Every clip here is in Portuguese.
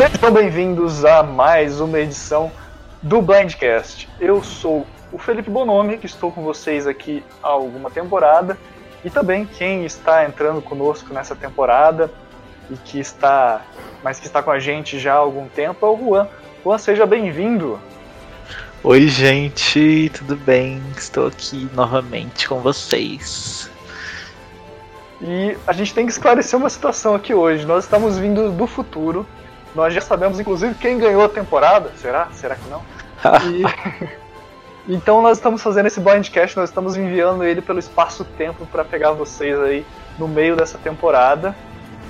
Sejam bem-vindos a mais uma edição do Blindcast. Eu sou o Felipe Bonomi, que estou com vocês aqui há alguma temporada, e também quem está entrando conosco nessa temporada e que está, mas que está com a gente já há algum tempo é o Juan. Juan, seja bem-vindo. Oi, gente, tudo bem? Estou aqui novamente com vocês. E a gente tem que esclarecer uma situação aqui hoje. Nós estamos vindo do futuro. Nós já sabemos, inclusive, quem ganhou a temporada. Será? Será que não? E... então nós estamos fazendo esse blindcast, nós estamos enviando ele pelo espaço-tempo para pegar vocês aí no meio dessa temporada.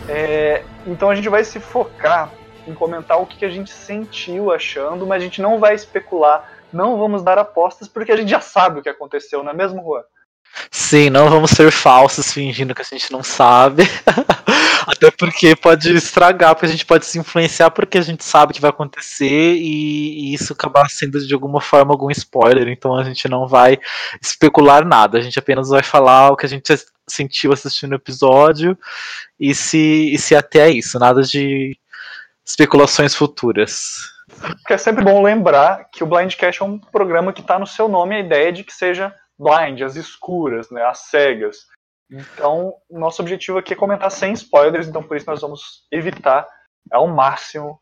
É... Então a gente vai se focar em comentar o que a gente sentiu achando, mas a gente não vai especular, não vamos dar apostas, porque a gente já sabe o que aconteceu, não é mesmo, Juan? Sim, não vamos ser falsos fingindo que a gente não sabe. Até porque pode estragar, porque a gente pode se influenciar porque a gente sabe que vai acontecer e, e, isso acabar sendo de alguma forma algum spoiler. Então a gente não vai especular nada, a gente apenas vai falar o que a gente sentiu assistindo o episódio e se, e se até é isso, nada de especulações futuras. Porque é sempre bom lembrar que o Blindcast é um programa que está no seu nome a ideia de que seja blind, as escuras, né, as cegas. Então, nosso objetivo aqui é comentar sem spoilers, então por isso nós vamos evitar ao máximo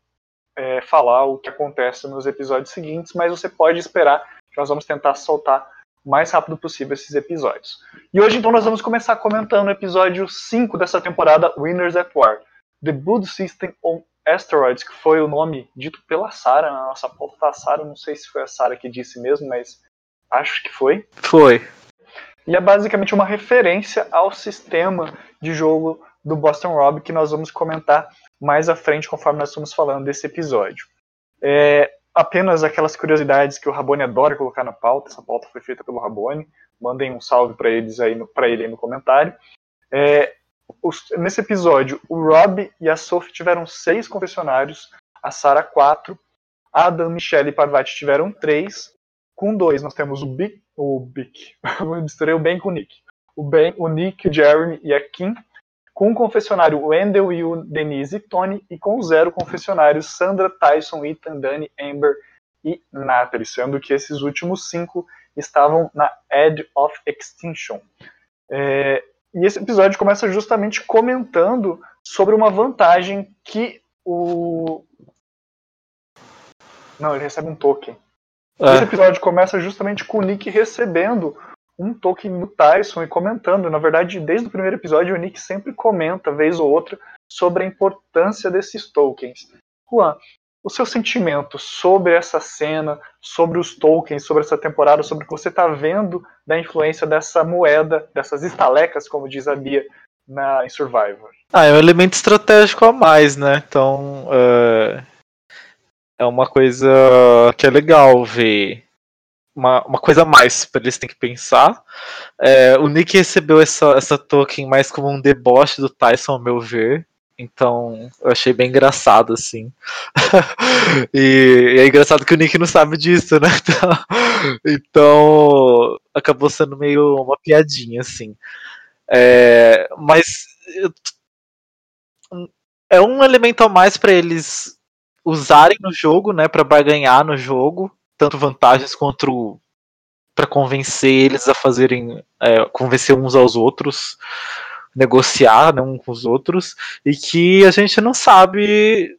é, falar o que acontece nos episódios seguintes, mas você pode esperar que nós vamos tentar soltar o mais rápido possível esses episódios. E hoje, então, nós vamos começar comentando o episódio 5 dessa temporada, Winners at War. The Blood System on Asteroids, que foi o nome dito pela Sarah, na nossa pauta da Sarah, não sei se foi a Sarah que disse mesmo, mas Acho que foi. Foi. E é basicamente uma referência ao sistema de jogo do Boston Rob que nós vamos comentar mais à frente conforme nós estamos falando desse episódio. É, apenas aquelas curiosidades que o Rabone adora colocar na pauta. Essa pauta foi feita pelo Rabone. Mandem um salve para eles aí para ele aí no comentário. É, os, nesse episódio, o Rob e a Sophie tiveram seis confessionários, a Sarah quatro, a Adam, Michelle e Parvati tiveram três, com dois, nós temos o Bic, o Bic, misturei o Ben com o Nick. O Ben, o Nick, o Jeremy e a Kim. Com o confessionário, Wendell e o Denise e Tony. E com zero confessionário, Sandra, Tyson, Ethan, Dani, Amber e Natalie. Sendo que esses últimos cinco estavam na Edge of Extinction. É, e esse episódio começa justamente comentando sobre uma vantagem que o. Não, ele recebe um token. É. Esse episódio começa justamente com o Nick recebendo um token do Tyson e comentando. Na verdade, desde o primeiro episódio, o Nick sempre comenta, vez ou outra, sobre a importância desses tokens. Juan, o seu sentimento sobre essa cena, sobre os tokens, sobre essa temporada, sobre o que você está vendo da influência dessa moeda, dessas estalecas, como diz a Bia, na, em Survivor? Ah, é um elemento estratégico a mais, né? Então, uh, é uma coisa que é legal ver. Uma, uma coisa a mais para eles têm que pensar. É, o Nick recebeu essa, essa token mais como um deboche do Tyson, ao meu ver. Então, eu achei bem engraçado, assim. e, e, é engraçado que o Nick não sabe disso, né? Então, então acabou sendo meio uma piadinha, assim. É, mas é um elemento a mais para eles usarem no jogo, né, para barganhar no jogo, tanto vantagens quanto para convencer eles a fazerem, é, convencer uns aos outros, negociar né, com os outros, e que a gente não sabe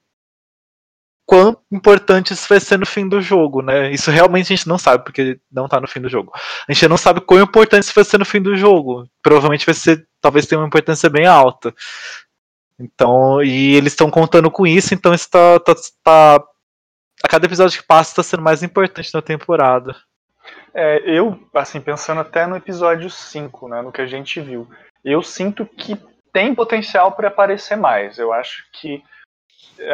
quão importante isso vai ser no fim do jogo, né? Isso realmente a gente não sabe, porque não tá no fim do jogo. A gente não sabe quão importante isso vai ser no fim do jogo. Provavelmente vai ser, talvez tenha uma importância bem alta. Então, e eles estão contando com isso, então isso tá, tá, tá, A cada episódio que passa está sendo mais importante na temporada. É, eu, assim, pensando até no episódio 5, né, no que a gente viu, eu sinto que tem potencial para aparecer mais. Eu acho que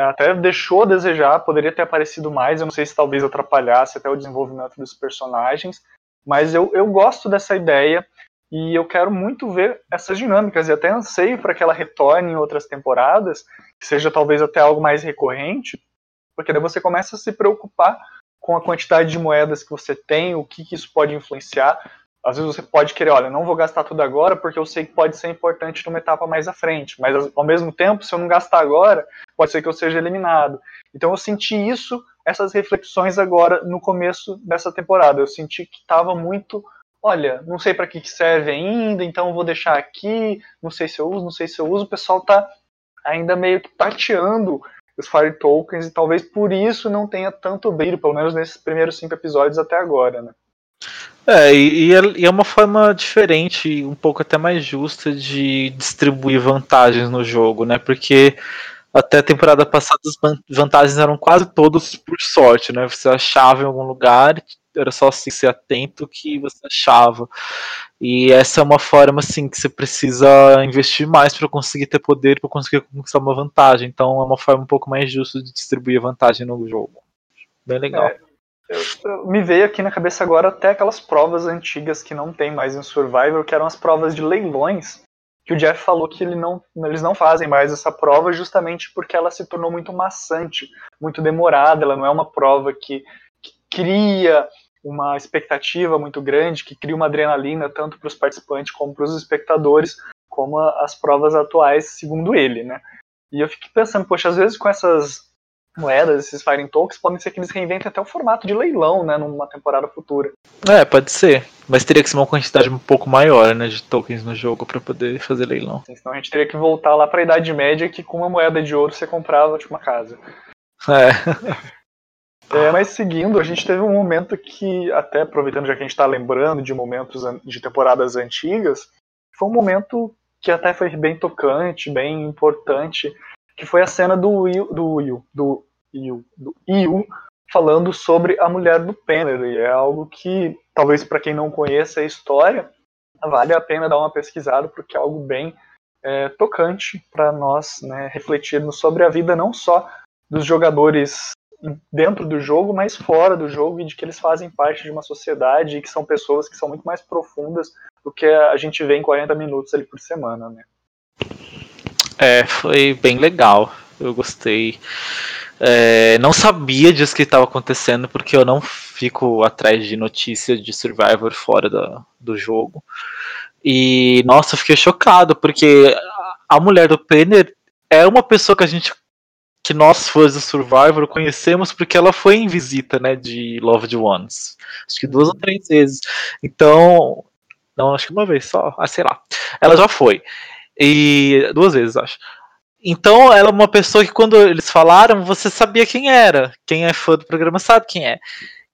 até deixou a desejar, poderia ter aparecido mais, eu não sei se talvez atrapalhasse até o desenvolvimento dos personagens, mas eu, eu gosto dessa ideia. E eu quero muito ver essas dinâmicas e até anseio para que ela retorne em outras temporadas, que seja talvez até algo mais recorrente, porque daí você começa a se preocupar com a quantidade de moedas que você tem, o que, que isso pode influenciar. às vezes você pode querer, olha, não vou gastar tudo agora porque eu sei que pode ser importante numa etapa mais à frente, mas ao mesmo tempo, se eu não gastar agora, pode ser que eu seja eliminado. Então eu senti isso, essas reflexões agora no começo dessa temporada. Eu senti que estava muito, olha, não sei para que, que serve ainda, então vou deixar aqui, não sei se eu uso, não sei se eu uso. O pessoal está ainda meio que tateando os Fire Tokens e talvez por isso não tenha tanto brilho, pelo menos nesses primeiros cinco episódios até agora, né? É, e é, e é uma forma diferente, um pouco até mais justa de distribuir vantagens no jogo, né? Porque até a temporada passada as vantagens eram quase todas por sorte, né? Você achava em algum lugar, era só assim, ser atento que você achava. E essa é uma forma assim que você precisa investir mais para conseguir ter poder, para conseguir conquistar uma vantagem. Então é uma forma um pouco mais justa de distribuir a vantagem no jogo. Bem legal. É, eu, eu, me veio aqui na cabeça agora até aquelas provas antigas que não tem mais em Survivor, que eram as provas de leilões, que o Jeff falou que ele não, eles não fazem mais essa prova justamente porque ela se tornou muito maçante, muito demorada, ela não é uma prova que, que cria uma expectativa muito grande, que cria uma adrenalina tanto para os participantes como para os espectadores, como as provas atuais, segundo ele, né? E eu fiquei pensando, poxa, às vezes com essas moedas, esses Firing Tokens, podem ser que eles reinventem até o formato de leilão, né, numa temporada futura. É, pode ser. Mas teria que ser uma quantidade um pouco maior, né, de tokens no jogo para poder fazer leilão. Senão a gente teria que voltar lá para a Idade Média que com uma moeda de ouro você comprava tipo uma casa. É. é. Mas seguindo, a gente teve um momento que, até aproveitando já que a gente está lembrando de momentos de temporadas antigas, foi um momento que até foi bem tocante, bem importante, que foi a cena do Will, do Will, do Will, do Will falando sobre a mulher do Penner. É algo que, talvez para quem não conheça a história, vale a pena dar uma pesquisada, porque é algo bem é, tocante para nós né, refletirmos sobre a vida não só dos jogadores dentro do jogo, mas fora do jogo, e de que eles fazem parte de uma sociedade e que são pessoas que são muito mais profundas do que a gente vê em 40 minutos ali por semana, né? É, foi bem legal. Eu gostei. É, não sabia disso que estava acontecendo, porque eu não fico atrás de notícias de Survivor fora da, do jogo. E, nossa, eu fiquei chocado, porque a mulher do Penner é uma pessoa que a gente. Que nós fãs do Survivor conhecemos porque ela foi em visita, né, de Loved Ones. Acho que duas ou três vezes. Então. Não, acho que uma vez só. Ah, sei lá. Ela já foi. E duas vezes, acho. Então ela é uma pessoa que quando eles falaram, você sabia quem era. Quem é fã do programa sabe quem é.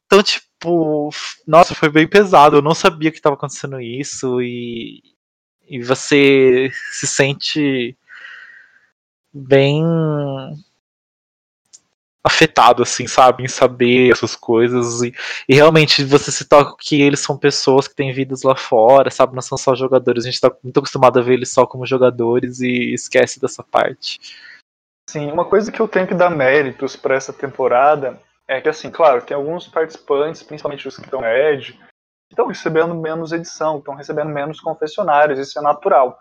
Então, tipo, nossa, foi bem pesado. Eu não sabia que estava acontecendo isso e, e você se sente bem afetado, assim, sabe, em saber essas coisas. E, e, realmente você se toca que eles são pessoas que têm vidas lá fora, sabe? Não são só jogadores. A gente tá muito acostumado a ver eles só como jogadores e esquece dessa parte. Sim, uma coisa que eu tenho que dar méritos para essa temporada é que, assim, claro, tem alguns participantes, principalmente os que estão na Edge, que estão recebendo menos edição, estão recebendo menos confessionários, isso é natural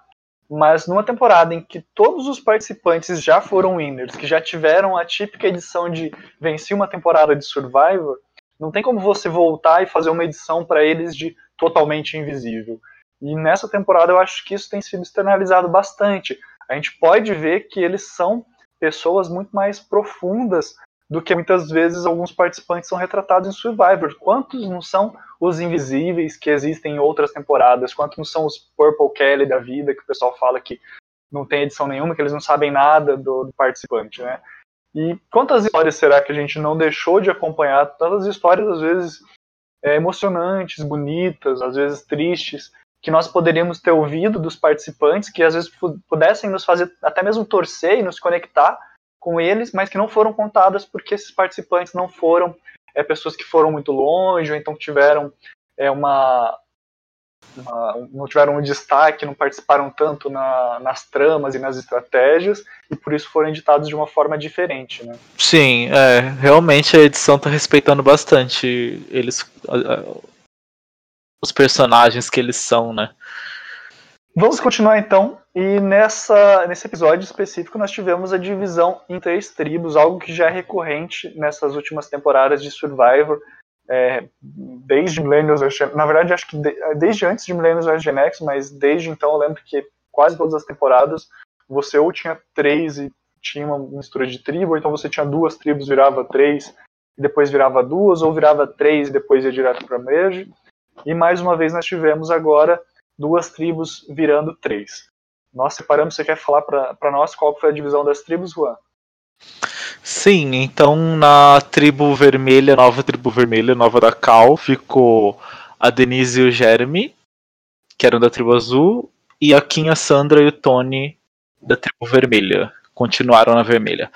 mas numa temporada em que todos os participantes já foram winners, que já tiveram a típica edição de venci uma temporada de Survivor, não tem como você voltar e fazer uma edição para eles de totalmente invisível. E nessa temporada eu acho que isso tem sido externalizado bastante. A gente pode ver que eles são pessoas muito mais profundas do que muitas vezes alguns participantes são retratados em Survivor. Quantos não são os invisíveis que existem em outras temporadas? Quantos não são os Purple Kelly da vida, que o pessoal fala que não tem edição nenhuma, que eles não sabem nada do, do participante, né? E quantas histórias será que a gente não deixou de acompanhar? Tantas histórias, às vezes, é, emocionantes, bonitas, às vezes tristes, que nós poderíamos ter ouvido dos participantes, que às vezes pudessem nos fazer até mesmo torcer e nos conectar com eles, mas que não foram contadas porque esses participantes não foram é, pessoas que foram muito longe, ou então tiveram é, uma, uma, não tiveram um destaque, não participaram tanto na, nas tramas e nas estratégias, e por isso foram editados de uma forma diferente. Né? Sim, é, realmente a edição está respeitando bastante eles, os personagens que eles são, né? Vamos continuar então, e nessa, nesse episódio específico nós tivemos a divisão em três tribos, algo que já é recorrente nessas últimas temporadas de Survivor. é, desde Millennials na verdade acho que de, desde antes de Millennials vs Gen X, mas desde então eu lembro que quase todas as temporadas você ou tinha três e tinha uma mistura de tribo, ou então você tinha duas tribos, virava três, e depois virava duas, ou virava três e depois ia direto para merge. E mais uma vez nós tivemos agora duas tribos virando três. Nós separamos, você quer falar para nós qual foi a divisão das tribos, Juan? Sim, então na tribo vermelha, nova tribo vermelha, nova da Cal, ficou a Denise e o Jeremy, que eram da tribo azul, e a Kim, a Sandra e o Tony da tribo vermelha. Continuaram na vermelha.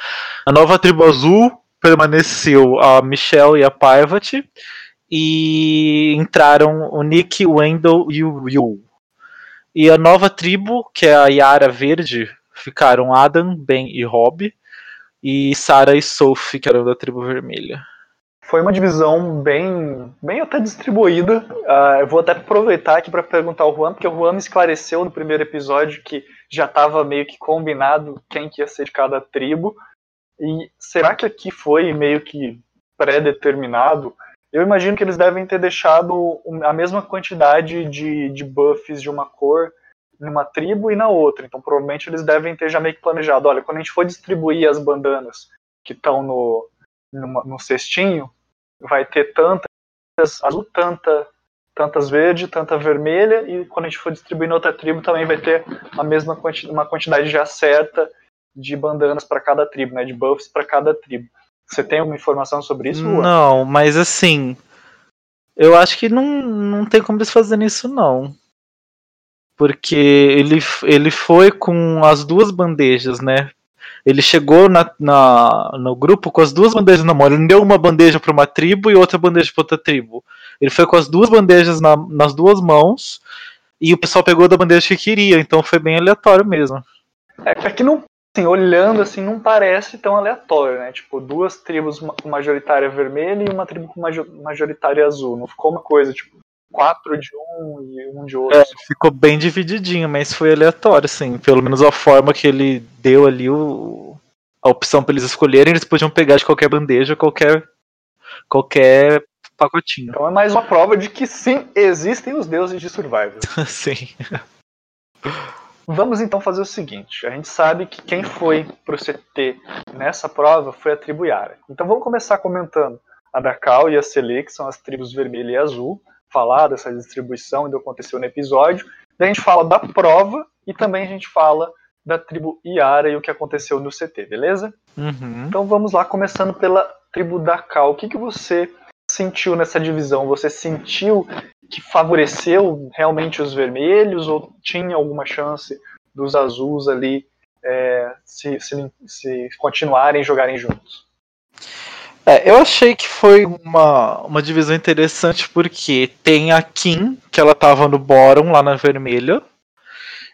A nova tribo azul permaneceu a Michelle e a Parvati, e entraram o Nick, o Wendell e o Yu. E a nova tribo, que é a Yara Verde, ficaram Adam, Ben e Rob e Sarah e Sophie, que eram da tribo vermelha. Foi uma divisão bem, bem até distribuída. Uh, eu vou até aproveitar aqui para perguntar ao Juan, porque o Juan me esclareceu no primeiro episódio que já estava meio que combinado quem que ia ser de cada tribo. E será que aqui foi meio que pré-determinado? Eu imagino que eles devem ter deixado a mesma quantidade de, de buffs de uma cor numa tribo e na outra. Então provavelmente eles devem ter já meio que planejado, olha, quando a gente for distribuir as bandanas que estão no, no, cestinho, vai ter tantas azul, tanta, tantas verde, tanta vermelha, e quando a gente for distribuir na outra tribo também vai ter a mesma quanti uma quantidade já certa de bandanas para cada tribo, né, de buffs para cada tribo. Você tem alguma informação sobre isso? Não, mas assim, eu acho que não, não tem como eles fazerem isso não porque ele, ele foi com as duas bandejas, né? Ele chegou na, na, no grupo com as duas bandejas na mão. Ele deu uma bandeja para uma tribo e outra bandeja para outra tribo. Ele foi com as duas bandejas na, nas duas mãos e o pessoal pegou da bandeja que queria. Então foi bem aleatório mesmo. É, é que não, assim, olhando assim, não parece tão aleatório, né? Tipo, duas tribos com majoritária vermelha e uma tribo com majoritária azul. Não ficou uma coisa, tipo, quatro de um e um de outro. É, ficou bem divididinho, mas foi aleatório, assim. Pelo menos a forma que ele deu ali o, a opção para eles escolherem, eles podiam pegar de qualquer bandeja, qualquer qualquer pacotinho. Então é mais uma prova de que sim, existem os deuses de Survival. sim. Vamos então fazer o seguinte: a gente sabe que quem foi pro CT nessa prova foi a tribo Yara. Então vamos começar comentando a da Cal e a Sele, que são as tribos vermelha e azul falar dessa distribuição e do que aconteceu no episódio. Daí a gente fala da prova e também a gente fala da tribo Iara e o que aconteceu no CT, beleza? Uhum. Então vamos lá, começando pela tribo da Cal. O que, que você sentiu nessa divisão? Você sentiu que favoreceu realmente os vermelhos ou tinha alguma chance dos azuis ali é, se, se, se continuarem jogarem juntos? É, eu achei que foi uma, uma divisão interessante porque tem a Kim, que ela tava no bottom lá na vermelha.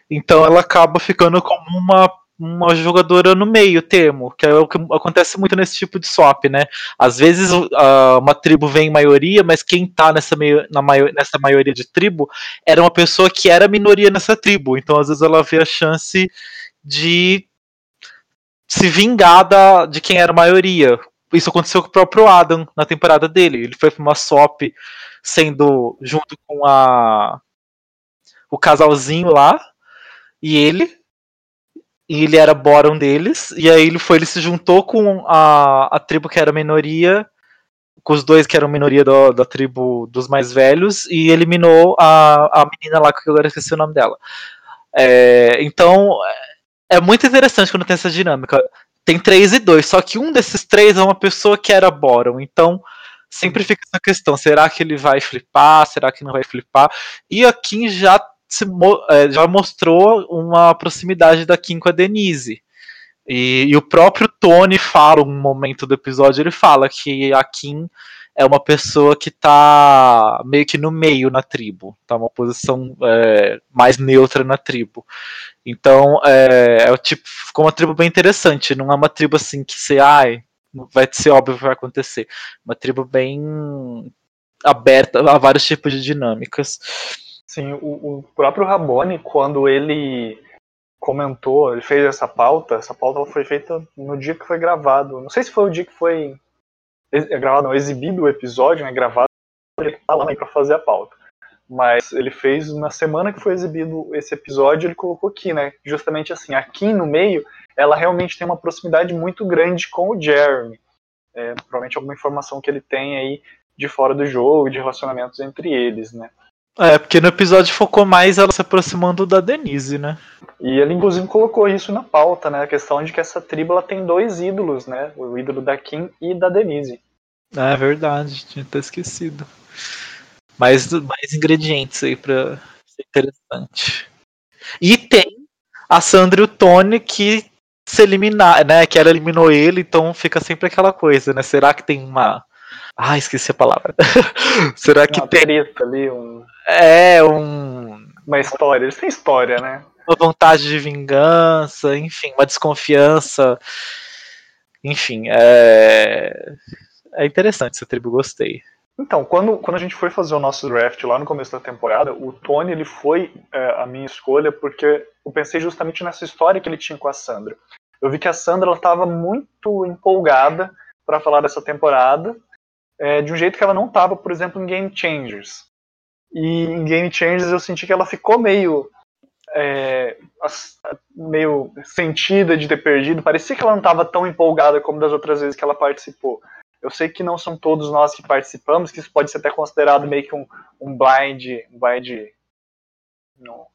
Então ela acaba ficando como uma, uma jogadora no meio termo, que é o que acontece muito nesse tipo de swap, né? Às vezes uh, uma tribo vem em maioria, mas quem tá nessa, meio, na maior, nessa maioria de tribo era uma pessoa que era minoria nessa tribo. Então às vezes ela vê a chance de se vingar da, de quem era maioria, isso aconteceu com o próprio Adam na temporada dele. Ele foi pra uma swap sendo junto com a o casalzinho lá e ele e ele era bottom deles e aí ele foi ele se juntou com a, a tribo que era minoria com os dois que eram minoria do, da tribo dos mais velhos e eliminou a, a menina lá que eu agora esqueci o nome dela. É, então é muito interessante quando tem essa dinâmica. Tem três e dois, só que um desses três é uma pessoa que era Boron, então sempre fica essa questão, será que ele vai flipar, será que não vai flipar? E a Kim já, é, já mostrou uma proximidade da Kim com a Denise. E, e, o próprio Tony fala, um momento do episódio, ele fala que a Kim é uma pessoa que tá meio que no meio na tribo, tá uma posição é, mais neutra na tribo. Então é, é o tipo, ficou uma tribo bem interessante, não é uma tribo assim que você, ai, vai ser óbvio que vai acontecer. Uma tribo bem aberta a vários tipos de dinâmicas. Sim, o, o próprio Rabone, quando ele comentou, ele fez essa pauta, essa pauta foi feita no dia que foi gravado. Não sei se foi o dia que foi é gravado, não, exibido o episódio, né, gravado ele tá lá para fazer a pauta. Mas ele fez na semana que foi exibido esse episódio, ele colocou aqui, né? Justamente assim, aqui no meio, ela realmente tem uma proximidade muito grande com o Jeremy. É, provavelmente alguma informação que ele tem aí de fora do jogo, de relacionamentos entre eles, né? É, porque no episódio focou mais ela se aproximando da Denise, né? E ele inclusive colocou isso na pauta, né? A questão de que essa tribo ela tem dois ídolos, né? O ídolo da Kim e da Denise. É verdade, tinha até esquecido. Mais, mais ingredientes aí pra ser interessante. E tem a Sandra e o Tony que se eliminar, né? Que ela eliminou ele, então fica sempre aquela coisa, né? Será que tem uma. Ah, esqueci a palavra. Será que uma tem. Treta ali, um... É, um. Uma história. Eles têm história, né? Uma vontade de vingança, enfim, uma desconfiança. Enfim, é. É interessante essa tribo, gostei. Então, quando, quando a gente foi fazer o nosso draft lá no começo da temporada, o Tony ele foi é, a minha escolha porque eu pensei justamente nessa história que ele tinha com a Sandra. Eu vi que a Sandra estava muito empolgada para falar dessa temporada, é, de um jeito que ela não estava, por exemplo, em Game Changers. E em Game Changers eu senti que ela ficou meio é, meio sentida de ter perdido. Parecia que ela não estava tão empolgada como das outras vezes que ela participou. Eu sei que não são todos nós que participamos, que isso pode ser até considerado meio que um, um blind, um blind,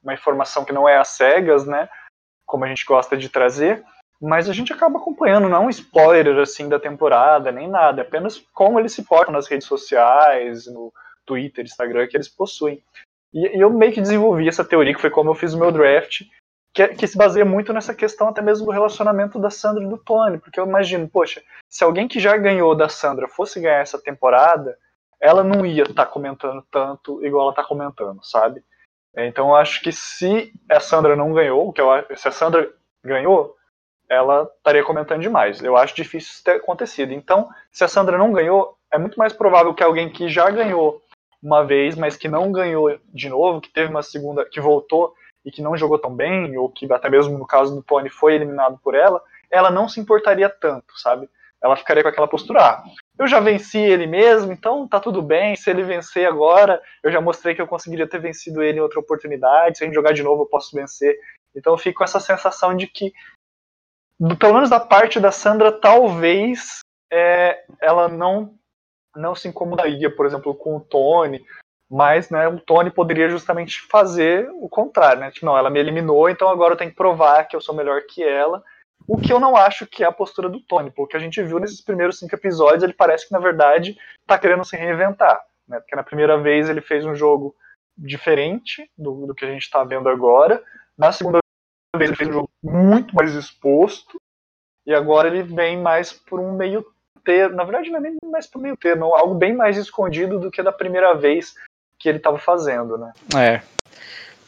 uma informação que não é às cegas, né? Como a gente gosta de trazer. Mas a gente acaba acompanhando, não um spoiler assim da temporada, nem nada, apenas como eles se portam nas redes sociais, no Twitter, Instagram que eles possuem. E, e eu meio que desenvolvi essa teoria, que foi como eu fiz o meu draft, que, que, se baseia muito nessa questão até mesmo do relacionamento da Sandra e do Tony, porque eu imagino, poxa, se alguém que já ganhou da Sandra fosse ganhar essa temporada, ela não ia estar tá comentando tanto igual ela está comentando, sabe? Então eu acho que se a Sandra não ganhou, que eu, se a Sandra ganhou, ela estaria comentando demais. Eu acho difícil isso ter acontecido. Então, se a Sandra não ganhou, é muito mais provável que alguém que já ganhou uma vez, mas que não ganhou de novo, que teve uma segunda, que voltou e que não jogou tão bem, ou que até mesmo no caso do Tony foi eliminado por ela, ela não se importaria tanto, sabe? Ela ficaria com aquela postura, ah, eu já venci ele mesmo, então tá tudo bem, se ele vencer agora, eu já mostrei que eu conseguiria ter vencido ele em outra oportunidade, se a gente jogar de novo eu posso vencer. Então eu fico com essa sensação de que, pelo menos da parte da Sandra, talvez é, ela não não se incomodaria, por exemplo, com o Tony, mas né, o Tony poderia justamente fazer o contrário, né? Tipo, não, ela me eliminou, então agora eu tenho que provar que eu sou melhor que ela. O que eu não acho que é a postura do Tony, porque a gente viu nesses primeiros cinco episódios, ele parece que na verdade está querendo se reinventar, né? Porque na primeira vez ele fez um jogo diferente do, do que a gente está vendo agora. Na segunda vez ele fez um jogo muito mais exposto. E agora ele vem mais por um meio termo. Na verdade, não é nem mais por meio termo, algo bem mais escondido do que da primeira vez que ele estava fazendo, né? É.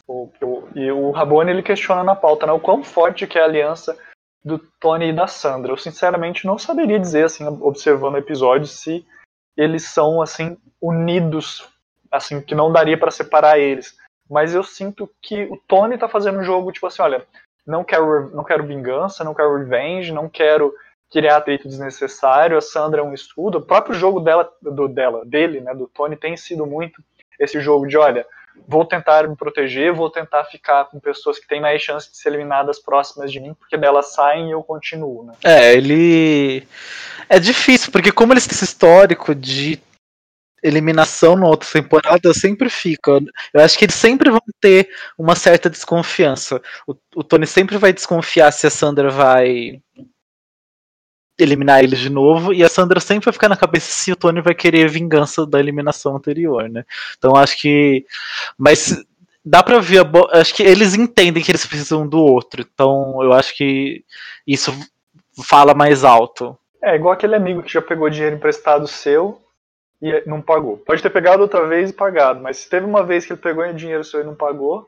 O, o, e o Rabone ele questiona na pauta, né, o quão forte que é a aliança do Tony e da Sandra. Eu sinceramente não saberia dizer, assim, observando o episódio, se eles são assim unidos, assim, que não daria para separar eles. Mas eu sinto que o Tony tá fazendo um jogo tipo assim, olha, não quero, não quero vingança, não quero revenge, não quero criar atrito desnecessário. A Sandra é um estudo. O próprio jogo dela, do dela, dele, né, do Tony, tem sido muito esse jogo de, olha, vou tentar me proteger, vou tentar ficar com pessoas que têm mais chance de ser eliminadas próximas de mim, porque delas saem e eu continuo, né? É, ele. É difícil, porque como eles têm esse histórico de eliminação na outra temporada, sempre fica. Eu acho que eles sempre vão ter uma certa desconfiança. O, o Tony sempre vai desconfiar se a Sandra vai eliminar eles de novo, e a Sandra sempre vai ficar na cabeça se o Tony vai querer vingança da eliminação anterior, né? Então acho que. Mas dá pra ver. Bo... Acho que eles entendem que eles precisam do outro. Então eu acho que isso fala mais alto. É igual aquele amigo que já pegou dinheiro emprestado seu e não pagou. Pode ter pegado outra vez e pagado, mas se teve uma vez que ele pegou dinheiro seu e não pagou,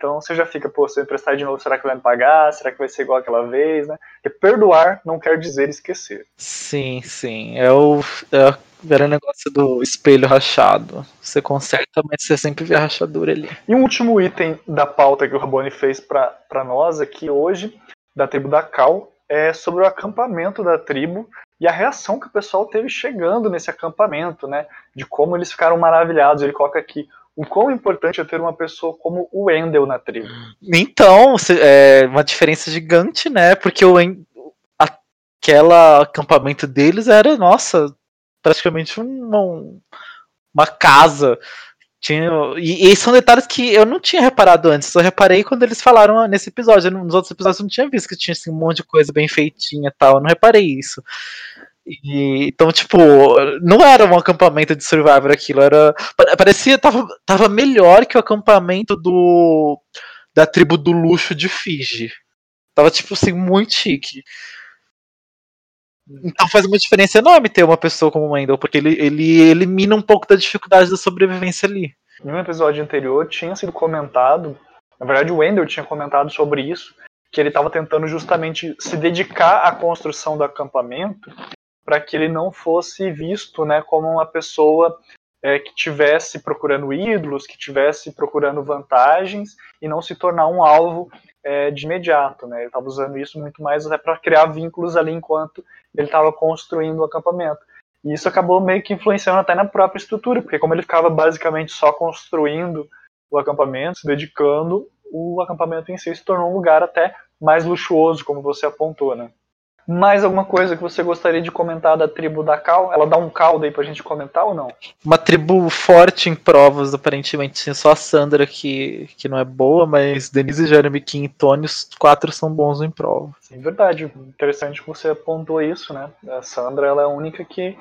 então você já fica, pô, se eu emprestar de novo, será que vai me pagar? Será que vai ser igual aquela vez, né? Porque perdoar não quer dizer esquecer. Sim, sim. É o, é o velho negócio do espelho rachado. Você conserta, mas você sempre vê a rachadura ali. E um último item da pauta que o Raboni fez para nós aqui hoje, da tribo da Cal, é, sobre o acampamento da tribo e a reação que o pessoal teve chegando nesse acampamento, né? De como eles ficaram maravilhados. Ele coloca aqui o quão importante é ter uma pessoa como o Wendell na tribo. Então, é uma diferença gigante, né? Porque o aquela acampamento deles era, nossa, praticamente uma, uma casa. Tinha, e, e, são detalhes que eu não tinha reparado antes, só reparei quando eles falaram nesse episódio. Nos outros episódios eu não tinha visto que tinha assim, um monte de coisa bem feitinha e tal, eu não reparei isso. E, então, tipo, não era um acampamento de Survivor aquilo, era. Parecia, tava, tava melhor que o acampamento do da tribo do luxo de Fiji. Tava, tipo assim, muito chique. Então faz uma diferença enorme ter uma pessoa como o Wendell, porque ele, ele elimina um pouco da dificuldade da sobrevivência ali. Em um episódio anterior tinha sido comentado, na verdade o Wendell tinha comentado sobre isso, que ele estava tentando justamente se dedicar à construção do acampamento para que ele não fosse visto né, como uma pessoa é, que tivesse procurando ídolos, que tivesse procurando vantagens e não se tornar um alvo é, de imediato. Né? Ele estava usando isso muito mais para criar vínculos ali enquanto ele estava construindo o acampamento. E isso acabou meio que influenciando até na própria estrutura, porque como ele ficava basicamente só construindo o acampamento, se dedicando, o acampamento em si se tornou um lugar até mais luxuoso, como você apontou, né? Mais alguma coisa que você gostaria de comentar da tribo da Cal? Ela dá um caldo aí pra gente comentar ou não? Uma tribo forte em provas, aparentemente. Sim, só a Sandra que, que não é boa, mas Denise, Jeremy, Kim e Tony, os quatro são bons em prova. Sim, verdade. Interessante que você apontou isso, né? A Sandra ela é a única que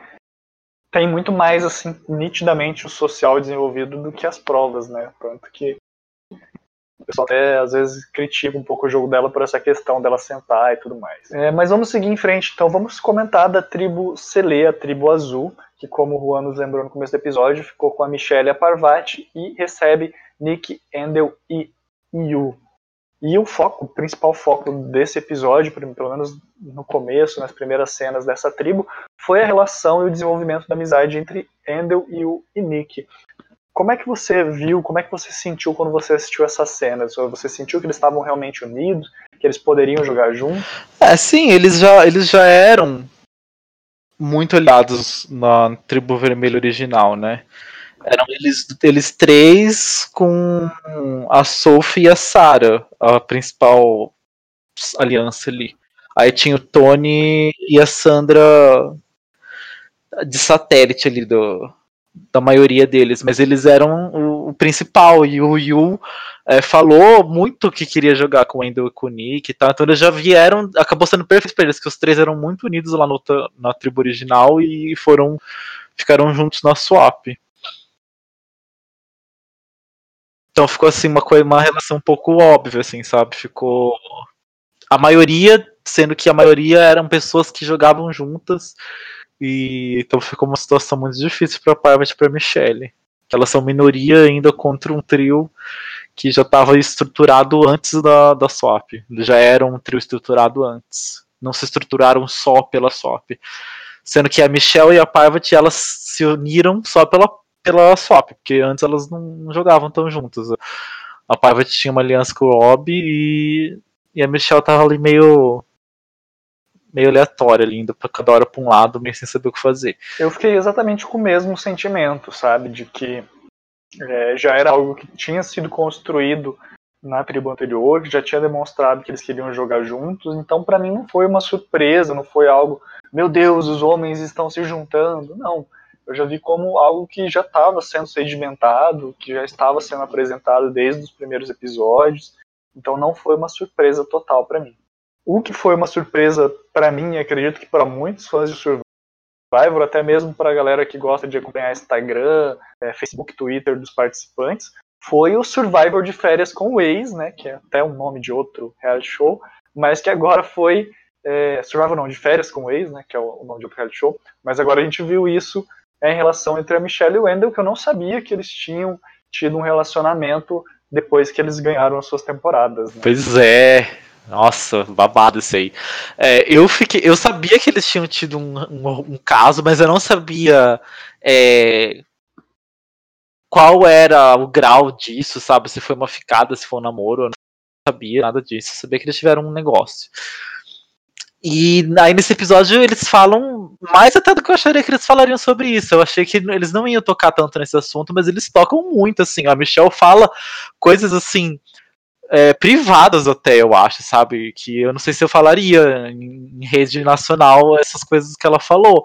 tem muito mais, assim, nitidamente o social desenvolvido do que as provas, né? Tanto que o pessoal até às vezes critica um pouco o jogo dela por essa questão dela sentar e tudo mais. É, mas vamos seguir em frente, então vamos comentar da tribo Sele, a tribo azul, que como o Juan nos lembrou no começo do episódio, ficou com a Michelle a Parvati e recebe Nick, Endel e Yu. E o foco, o principal foco desse episódio, pelo menos no começo, nas primeiras cenas dessa tribo, foi a relação e o desenvolvimento da amizade entre Endel, e Nick. Como é que você viu, como é que você sentiu quando você assistiu essas cenas? Você sentiu que eles estavam realmente unidos, que eles poderiam jogar juntos? É, sim, eles já, eles já eram muito aliados na Tribo Vermelha original, né? Eram eles, eles três com a Sophie e a Sarah, a principal aliança ali. Aí tinha o Tony e a Sandra de satélite ali do, da maioria deles, mas eles eram o, o principal, e o Yu é, falou muito que queria jogar com o Endo e com o Nick e tal, então eles já vieram, acabou sendo perfeito para eles, que os três eram muito unidos lá no, na tribo original e foram, ficaram juntos na swap. Então ficou assim uma coisa, uma relação um pouco óbvia, assim, sabe? Ficou a maioria, sendo que a maioria eram pessoas que jogavam juntas e então ficou uma situação muito difícil para Parvati e para Michelle. Elas são minoria ainda contra um trio que já estava estruturado antes da, da swap. Já era um trio estruturado antes. Não se estruturaram só pela swap. Sendo que a Michelle e a Parvati elas se uniram só pela, pela swap, porque antes elas não, jogavam tão juntas. A Parvati tinha uma aliança com o Rob e, e a Michelle tava ali meio meio aleatória ali, indo pra cada hora pra um lado, meio sem saber o que fazer. Eu fiquei exatamente com o mesmo sentimento, sabe? De que é, já era algo que tinha sido construído na tribo anterior, que já tinha demonstrado que eles queriam jogar juntos, então para mim não foi uma surpresa, não foi algo, meu Deus, os homens estão se juntando, não. Eu já vi como algo que já estava sendo sedimentado, que já estava sendo apresentado desde os primeiros episódios, então não foi uma surpresa total para mim. O que foi uma surpresa para mim, acredito que para muitos fãs de Survivor, até mesmo para a galera que gosta de acompanhar Instagram, é, Facebook, Twitter dos participantes, foi o Survivor de férias com o ex, né, que é até um nome de outro reality show, mas que agora foi é, Survivor não, de férias com o ex, né, que é o nome de outro reality show, mas agora a gente viu isso é, em relação entre a Michelle e o Wendell, que eu não sabia que eles tinham tido um relacionamento depois que eles ganharam as suas temporadas. Né? Pois é, nossa, babado isso aí. É, eu fiquei, eu sabia que eles tinham tido um, um, um caso, mas eu não sabia é, qual era o grau disso, sabe? Se foi uma ficada, se foi um namoro, eu não sabia nada disso. Eu sabia que eles tiveram um negócio. E aí nesse episódio eles falam mais até do que eu acharia que eles falariam sobre isso. Eu achei que eles não iam tocar tanto nesse assunto, mas eles tocam muito, assim. A Michelle fala coisas assim. É, privadas até, eu acho, sabe? Que eu não sei se eu falaria em, rede nacional essas coisas que ela falou.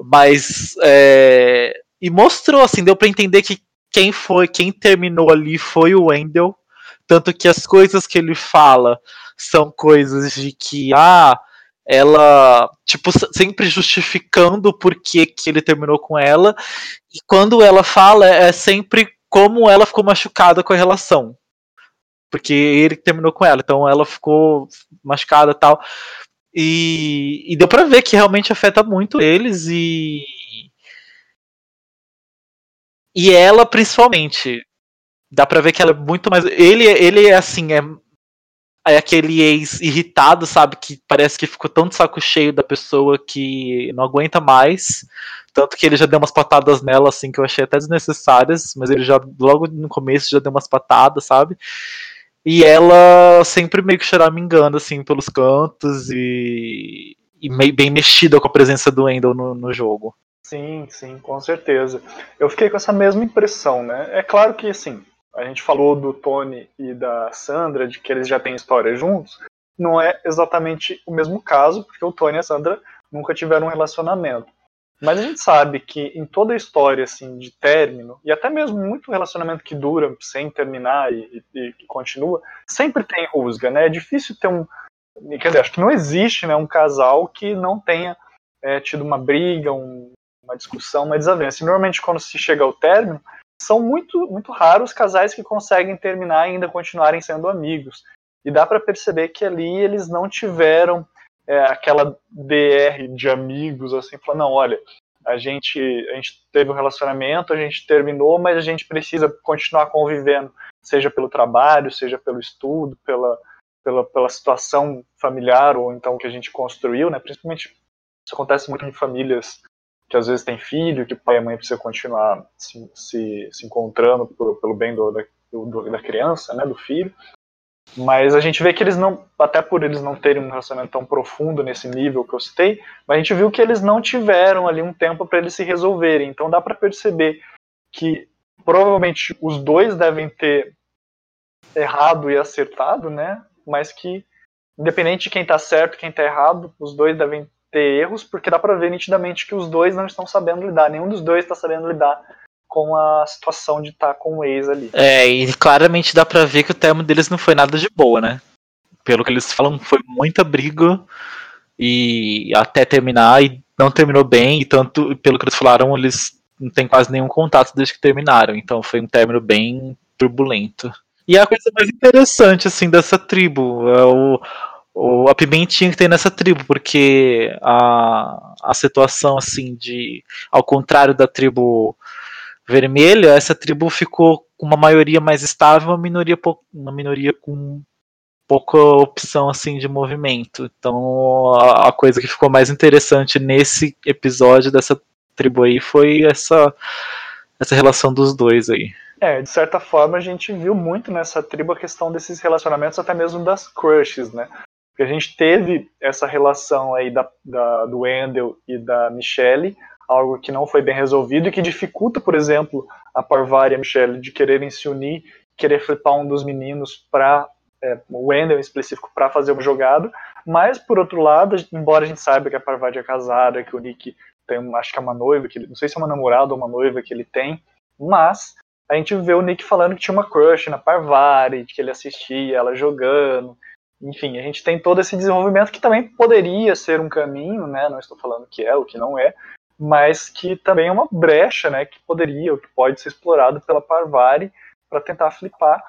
Mas. É, e mostrou, assim, deu para entender que quem foi, quem terminou ali foi o Wendell. Tanto que as coisas que ele fala são coisas de que, ah, ela, tipo, sempre justificando o porquê que ele terminou com ela. E quando ela fala, é sempre como ela ficou machucada com a relação. Porque ele terminou com ela, então ela ficou machucada e tal. E, e deu pra ver que realmente afeta muito eles e. E ela, principalmente. Dá pra ver que ela é muito mais. Ele, ele é assim, é Aí aquele ex irritado, sabe, que parece que ficou tão de saco cheio da pessoa que não aguenta mais. Tanto que ele já deu umas patadas nela, assim, que eu achei até desnecessárias, mas ele já, logo no começo, já deu umas patadas, sabe? E ela sempre meio que choramingando, assim, pelos cantos e, e meio, bem mexida com a presença do Wendell no, no jogo. Sim, sim, com certeza. Eu fiquei com essa mesma impressão, né? É claro que, assim, a gente falou do Tony e da Sandra, de que eles já têm história juntos, não é exatamente o mesmo caso, porque o Tony e a Sandra nunca tiveram um relacionamento. Mas a gente sabe que em toda a história assim de término, e até mesmo muito relacionamento que dura sem terminar e, e, continua, sempre tem rusga, né? É difícil ter um. Quer dizer, acho que não existe né, um casal que não tenha é, tido uma briga, um, uma discussão, uma desavença. E normalmente, quando se chega ao término, são muito, muito raros casais que conseguem terminar e ainda continuarem sendo amigos. E dá para perceber que ali eles não tiveram é, aquela DR de amigos, assim, falando, não, olha, a gente, a gente teve um relacionamento, a gente terminou, mas a gente precisa continuar convivendo, seja pelo trabalho, seja pelo estudo, pela, pela, pela situação familiar, ou então que a gente construiu, né? Principalmente isso acontece muito em famílias que às vezes tem filho, que pai e mãe precisam continuar se, se, se encontrando por, pelo bem do, da, do, da criança, né, do filho. Mas a gente vê que eles não, até por eles não terem um relacionamento tão profundo nesse nível que eu citei, mas a gente viu que eles não tiveram ali um tempo para eles se resolverem. Então dá para perceber que provavelmente os dois devem ter errado e acertado, né? Mas que independente de quem está certo, quem está errado, os dois devem ter erros, porque dá para ver nitidamente que os dois não estão sabendo lidar, nenhum dos dois está sabendo lidar com a situação de estar tá com o ex ali. É, e claramente dá para ver que o termo deles não foi nada de boa, né? Pelo que eles falam, foi muita briga e até terminar e não terminou bem, e tanto pelo que eles falaram, eles não têm quase nenhum contato desde que terminaram, então foi um término bem turbulento. E a coisa mais interessante assim dessa tribo, é o o, a pimentinha que tem nessa tribo, porque a, a situação assim de. Ao contrário da tribo vermelha, essa tribo ficou com uma maioria mais estável, uma minoria, uma minoria com pouca opção assim de movimento. Então a, coisa que ficou mais interessante nesse episódio dessa tribo aí foi essa essa relação dos dois aí. É, de certa forma a gente viu muito nessa tribo a questão desses relacionamentos, até mesmo das crushes, né? Porque a gente teve essa relação aí da, da, do Wendell e da Michelle, algo que não foi bem resolvido e que dificulta, por exemplo, a Parvari e a Michelle de quererem se unir, querer flipar um dos meninos para é, o Wendell em específico para fazer uma jogada. Mas, por outro lado, embora a gente saiba que a Parvari é casada, que o Nick tem, acho que é uma noiva, que não sei se é uma namorada ou uma noiva que ele tem, mas a gente vê o Nick falando que tinha uma crush na Parvari, que ele assistia ela jogando, enfim, a gente tem todo esse desenvolvimento que também poderia ser um caminho, né? Não estou falando que é, o que não é, mas que também é uma brecha, né? Que poderia, ou que pode ser explorado pela Parvari para tentar flipar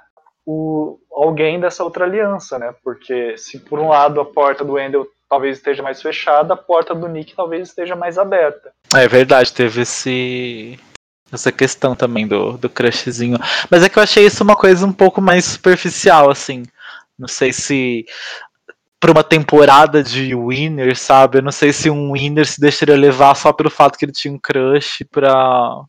o, alguém dessa outra aliança, né? Porque se por um lado a porta do Wendell talvez esteja mais fechada, a porta do Nick talvez esteja mais aberta. É verdade, teve esse essa questão também do, do crushzinho. Mas é que eu achei isso uma coisa um pouco mais superficial, assim. Não sei se para uma temporada de winner, sabe? Eu não sei se um winner se deixaria levar só pelo fato que ele tinha um crush pra.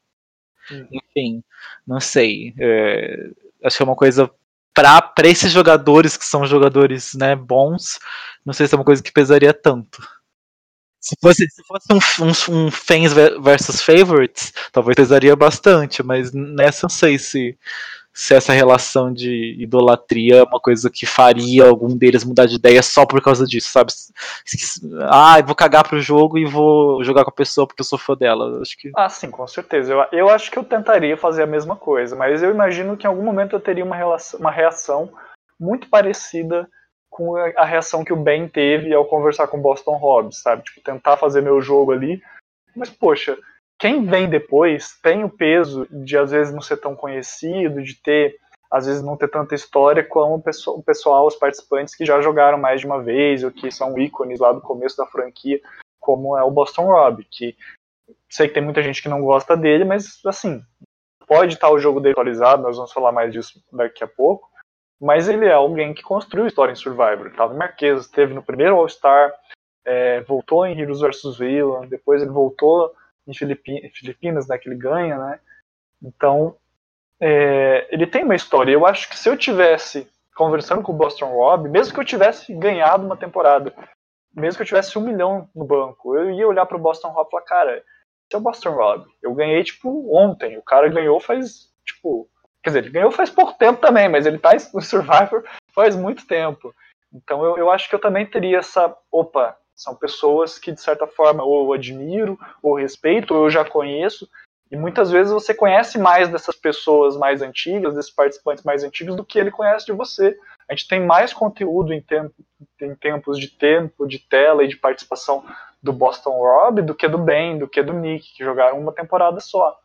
Enfim, não sei. É, acho que é uma coisa para esses jogadores que são jogadores né, bons, não sei se é uma coisa que pesaria tanto. Se fosse, se fosse um, um, um fans versus favorites, talvez pesaria bastante, mas nessa não sei se, se essa relação de idolatria é uma coisa que faria algum deles mudar de ideia só por causa disso, sabe? Ah, vou cagar pro jogo e vou jogar com a pessoa porque eu sou fã dela. Acho que... Ah, sim, com certeza. Eu, eu acho que eu tentaria fazer a mesma coisa, mas eu imagino que em algum momento eu teria uma, relação, uma reação muito parecida com a reação que o Ben teve ao conversar com Boston Hobbs, sabe? Tipo, tentar fazer meu jogo ali. Mas, poxa, quem vem depois tem o peso de às vezes não ser tão conhecido, de ter, às vezes não ter tanta história como o pessoal, os participantes que já jogaram mais de uma vez, ou que são ícones lá do começo da franquia, como é o Boston Rob, que sei que tem muita gente que não gosta dele, mas assim, pode estar o jogo dele atualizado, nós vamos falar mais disso daqui a pouco, mas ele é alguém que construiu história em Survivor. Estava em Marquesa, esteve no primeiro All-Star, é, voltou em Heroes vs Villain, depois ele voltou em Filipinas, né, que ele ganha, né? Então, é, ele tem uma história. Eu acho que se eu tivesse conversando com o Boston Rob, mesmo que eu tivesse ganhado uma temporada, mesmo que eu tivesse um milhão no banco, eu ia olhar para o Boston Rob e falar, cara, esse é o Boston Rob. Eu ganhei, tipo, ontem. O cara ganhou faz, tipo, Quer dizer, ele ganhou faz pouco tempo também, mas ele tá no Survivor faz muito tempo. Então eu, eu acho que eu também teria essa. Opa, são pessoas que de certa forma ou eu admiro, ou respeito, ou eu já conheço. E muitas vezes você conhece mais dessas pessoas mais antigas, desses participantes mais antigos, do que ele conhece de você. A gente tem mais conteúdo em, tempo, em tempos de tempo, de tela e de participação do Boston Rob do que do Ben, do que do Nick, que jogaram uma temporada só.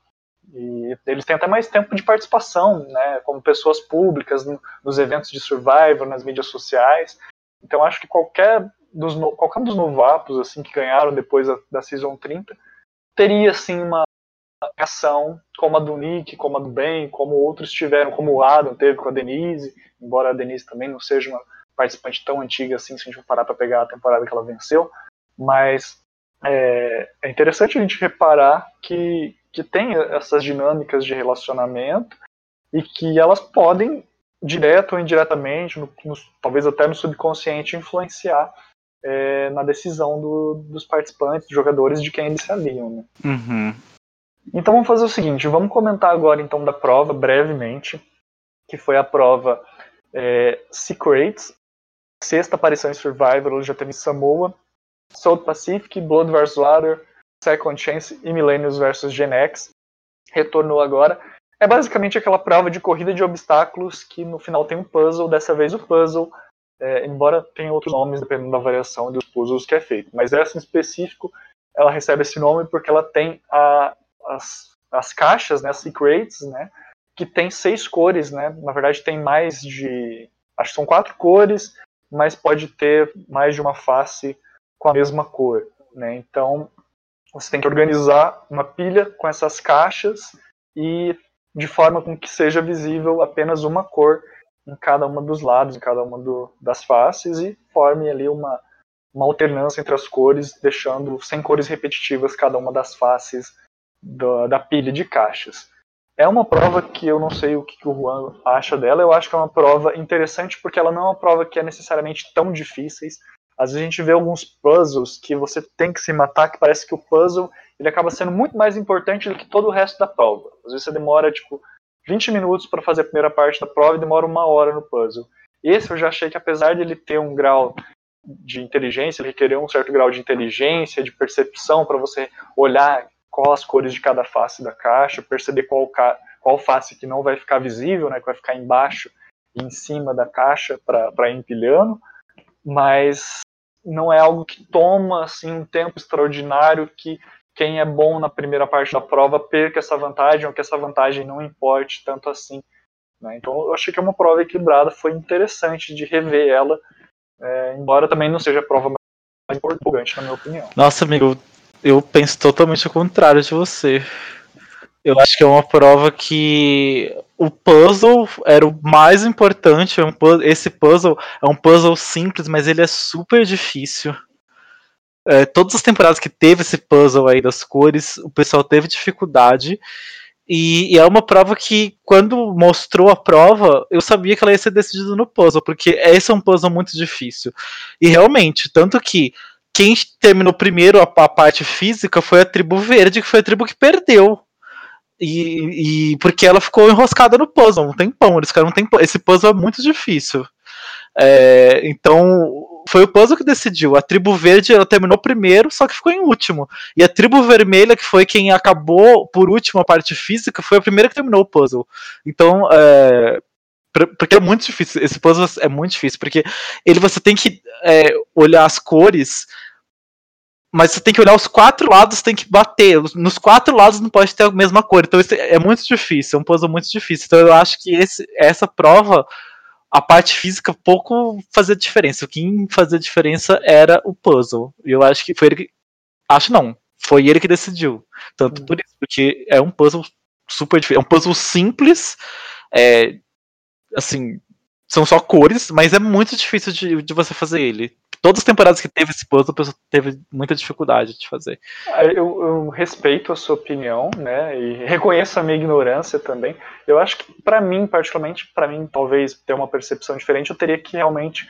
E eles têm até mais tempo de participação, né, como pessoas públicas nos eventos de Survivor, nas mídias sociais. Então acho que qualquer dos, qualquer dos novatos assim que ganharam depois da, da Season 30 teria assim uma ação como a do Nick, como a do Ben, como outros tiveram, como o Adam teve com a Denise, embora a Denise também não seja uma participante tão antiga assim, se a gente for parar para pegar a temporada que ela venceu, mas é, é interessante a gente reparar que que tem essas dinâmicas de relacionamento e que elas podem, direto ou indiretamente, no, no, talvez até no subconsciente, influenciar é, na decisão do, dos participantes, dos jogadores, de quem eles se aliam. Né? Uhum. Então vamos fazer o seguinte, vamos comentar agora então da prova brevemente, que foi a prova é, Secrets, sexta aparição em Survivor, já teve Samoa, South Pacific, Blood vs. Water, Second Chance e Millennials vs Gen X. Retornou agora. É basicamente aquela prova de corrida de obstáculos que no final tem um puzzle. Dessa vez o puzzle, é, embora tenha outros nomes dependendo da variação dos puzzles que é feito. Mas essa em específico, ela recebe esse nome porque ela tem a, as, as caixas, né, as secrets, né, que tem seis cores, né? Na verdade tem mais de, acho que são quatro cores, mas pode ter mais de uma face com a mesma cor, né? Então você tem que organizar uma pilha com essas caixas e de forma com que seja visível apenas uma cor em cada uma dos lados, em cada uma do, das faces e forme ali uma, uma alternância entre as cores, deixando sem cores repetitivas cada uma das faces da, da pilha de caixas. É uma prova que eu não sei o que, que o Juan acha dela, eu acho que é uma prova interessante porque ela não é uma prova que é necessariamente tão difíceis, às vezes a gente vê alguns puzzles que você tem que se matar, que parece que o puzzle ele acaba sendo muito mais importante do que todo o resto da prova. Às vezes você demora tipo 20 minutos para fazer a primeira parte da prova e demora uma hora no puzzle. Esse eu já achei que apesar de ele ter um grau de inteligência, ele requerer um certo grau de inteligência, de percepção para você olhar qual as cores de cada face da caixa, perceber qual, qual face que não vai ficar visível, né, que vai ficar embaixo e em cima da caixa para ir empilhando, mas não é algo que toma assim um tempo extraordinário que quem é bom na primeira parte da prova perca essa vantagem ou que essa vantagem não importe tanto assim. Né? Então eu achei que é uma prova equilibrada, foi interessante de rever ela, é, embora também não seja a prova mais importante na minha opinião. Nossa, amigo, eu penso totalmente ao contrário de você. Eu acho que é uma prova que o puzzle era o mais importante. É esse puzzle é um puzzle simples, mas ele é super difícil. É, todas as temporadas que teve esse puzzle aí das cores, o pessoal teve dificuldade. E, e, é uma prova que, quando mostrou a prova, eu sabia que ela ia ser decidida no puzzle, porque esse é um puzzle muito difícil. E realmente, tanto que quem terminou primeiro a, a parte física foi a tribo verde, que foi a tribo que perdeu. E, e, porque ela ficou enroscada no puzzle um tempão. Eles ficaram um tempão. Esse puzzle é muito difícil. É, então, foi o puzzle que decidiu. A tribo verde ela terminou primeiro, só que ficou em último. E a tribo vermelha, que foi quem acabou por último a parte física, foi a primeira que terminou o puzzle. Então, é, porque é muito difícil. Esse puzzle é muito difícil, porque ele você tem que é, olhar as cores, mas você tem que olhar os quatro lados, tem que bater. Nos quatro lados não pode ter a mesma cor. Então é muito difícil, é um puzzle muito difícil. Então eu acho que esse, essa prova a parte física pouco fazia diferença. O que fazia diferença era o puzzle. E eu acho que foi ele que. Acho não. Foi ele que decidiu. Tanto por isso, porque é um puzzle super difícil. É um puzzle simples. É, assim, são só cores, mas é muito difícil de, de você fazer ele todas as temporadas que teve esse puzzle, a pessoa teve muita dificuldade de fazer. Ah, eu, eu, respeito a sua opinião, né, e reconheço a minha ignorância também. Eu acho que, para mim, particularmente, para mim, talvez ter uma percepção diferente, eu teria que realmente,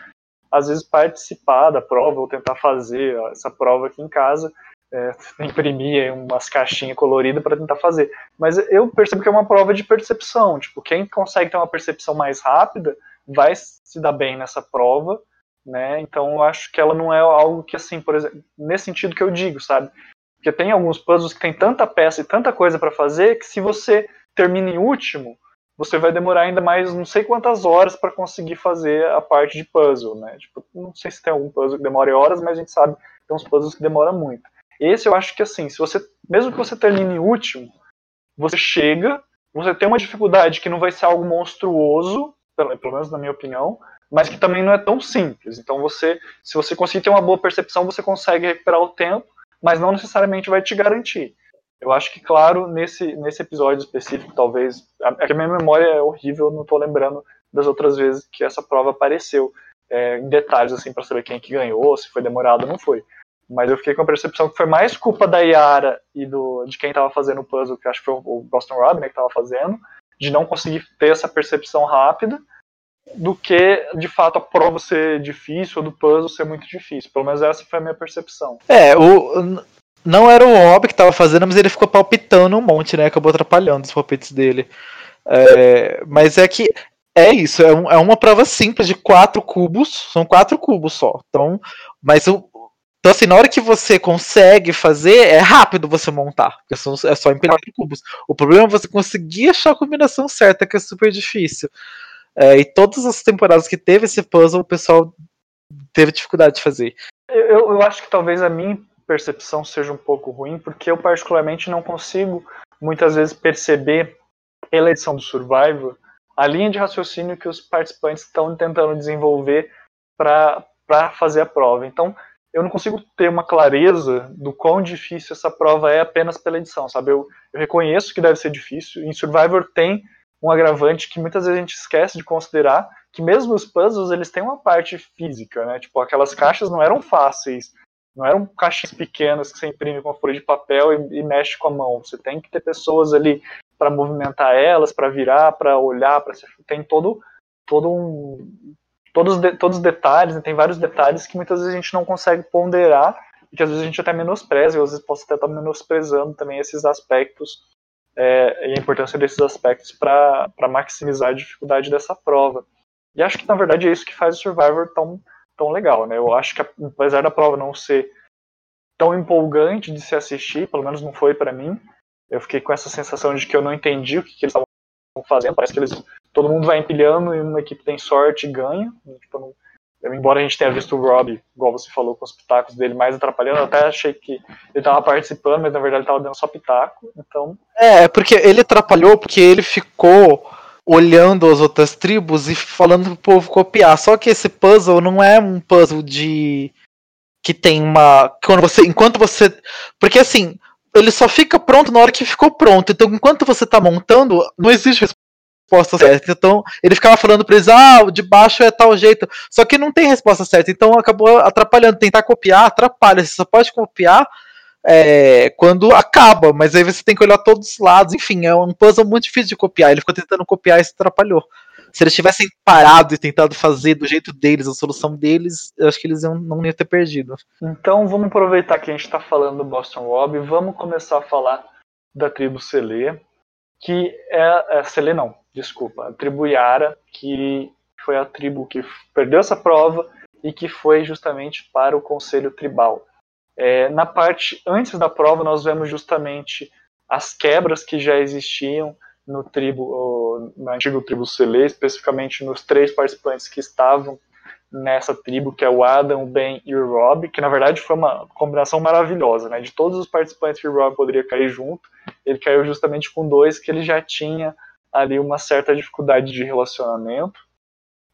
às vezes, participar da prova ou tentar fazer essa prova aqui em casa. É, imprimir umas caixinhas coloridas para tentar fazer. Mas eu percebo que é uma prova de percepção. Tipo, quem consegue ter uma percepção mais rápida vai se dar bem nessa prova né? Então eu acho que ela não é algo que assim, por exemplo, nesse sentido que eu digo, sabe? Porque tem alguns puzzles que tem tanta peça e tanta coisa para fazer que se você termina em último, você vai demorar ainda mais não sei quantas horas para conseguir fazer a parte de puzzle, né? Tipo, não sei se tem algum puzzle que demore horas, mas a gente sabe que tem uns puzzles que demoram muito. Esse eu acho que assim, se você, mesmo que você termine em último, você chega, você tem uma dificuldade que não vai ser algo monstruoso, pelo, pelo menos na minha opinião, mas que também não é tão simples. Então você, se você conseguir ter uma boa percepção, você consegue recuperar o tempo, mas não necessariamente vai te garantir. Eu acho que, claro, nesse, nesse episódio específico, talvez. É que a minha memória é horrível, não estou lembrando das outras vezes que essa prova apareceu é, em detalhes, assim, para saber quem que ganhou, se foi demorado ou não foi. Mas eu fiquei com a percepção que foi mais culpa da Yara e do, de quem estava fazendo o puzzle, que acho que foi o Boston Rob, né, que estava fazendo, de não conseguir ter essa percepção rápida, do que de fato a prova ser difícil ou do puzzle ser muito difícil. Pelo menos essa foi a minha percepção. É, o não era o Rob que tava fazendo, mas ele ficou palpitando um monte, né? Acabou atrapalhando os palpites dele. É, mas é que é isso, é, um, é, uma prova simples de quatro cubos, são quatro cubos só. Então, mas o, então, assim, na hora que você consegue fazer, é rápido você montar, porque são, é só empilar quatro cubos. O problema é você conseguir achar a combinação certa, que é super difícil. É, e todas as temporadas que teve esse puzzle, o pessoal teve dificuldade de fazer. Eu, eu acho que talvez a minha percepção seja um pouco ruim, porque eu particularmente não consigo muitas vezes perceber pela edição do Survivor a linha de raciocínio que os participantes estão tentando desenvolver para fazer a prova. Então, eu não consigo ter uma clareza do quão difícil essa prova é apenas pela edição, sabe? Eu, eu reconheço que deve ser difícil. Em Survivor tem um agravante que muitas vezes a gente esquece de considerar, que mesmo os puzzles eles têm uma parte física, né? Tipo, aquelas caixas não eram fáceis, não eram caixinhas pequenas que você imprime com uma folha de papel e, e mexe com a mão. Você tem que ter pessoas ali para movimentar elas, para virar, para olhar, para tem todo todo um todos todos os detalhes, né? tem vários detalhes que muitas vezes a gente não consegue ponderar e que às vezes a gente até menospreza, e às vezes posso até estar menosprezando também esses aspectos é, e a importância desses aspectos para maximizar a dificuldade dessa prova. E acho que na verdade é isso que faz o Survivor tão, tão legal, né? Eu acho que apesar da prova não ser tão empolgante de se assistir, pelo menos não foi para mim, eu fiquei com essa sensação de que eu não entendi o que, que eles estavam fazendo. Parece que eles todo mundo vai empilhando e uma equipe tem sorte e ganha. Tipo, não, embora a gente tenha visto o Rob, igual você falou, com os pitacos dele mais atrapalhando, eu até achei que ele estava participando, mas na verdade ele estava dando só pitaco, então... É, porque ele atrapalhou porque ele ficou olhando as outras tribos e falando pro povo copiar, só que esse puzzle não é um puzzle de... que tem uma... quando você enquanto você... porque assim... Ele só fica pronto na hora que ficou pronto. Então, enquanto você está montando, não existe resposta certa. Então, ele ficava falando pra eles, ah, de baixo é tal jeito. Só que não tem resposta certa. Então, acabou atrapalhando. Tentar copiar, atrapalha. Você só pode copiar é, quando acaba, mas aí você tem que olhar todos os lados, enfim, é um puzzle muito difícil de copiar. Ele ficou tentando copiar e se atrapalhou. Se eles tivessem parado e tentado fazer do jeito deles, a solução deles, eu acho que eles iam, não iam ter perdido. Então vamos aproveitar que a gente está falando do Boston Rob vamos começar a falar da tribo Selê, que é, é Selê não, desculpa, a tribo Yara, que foi a tribo que perdeu essa prova e que foi justamente para o Conselho Tribal. É, na parte antes da prova, nós vemos justamente as quebras que já existiam no tribo, no antigo tribo Selê, especificamente nos três participantes que estavam nessa tribo, que é o Adam, o Ben e o Rob, que na verdade foi uma combinação maravilhosa, né? De todos os participantes que o Rob poderia cair junto, ele caiu justamente com dois que ele já tinha ali uma certa dificuldade de relacionamento,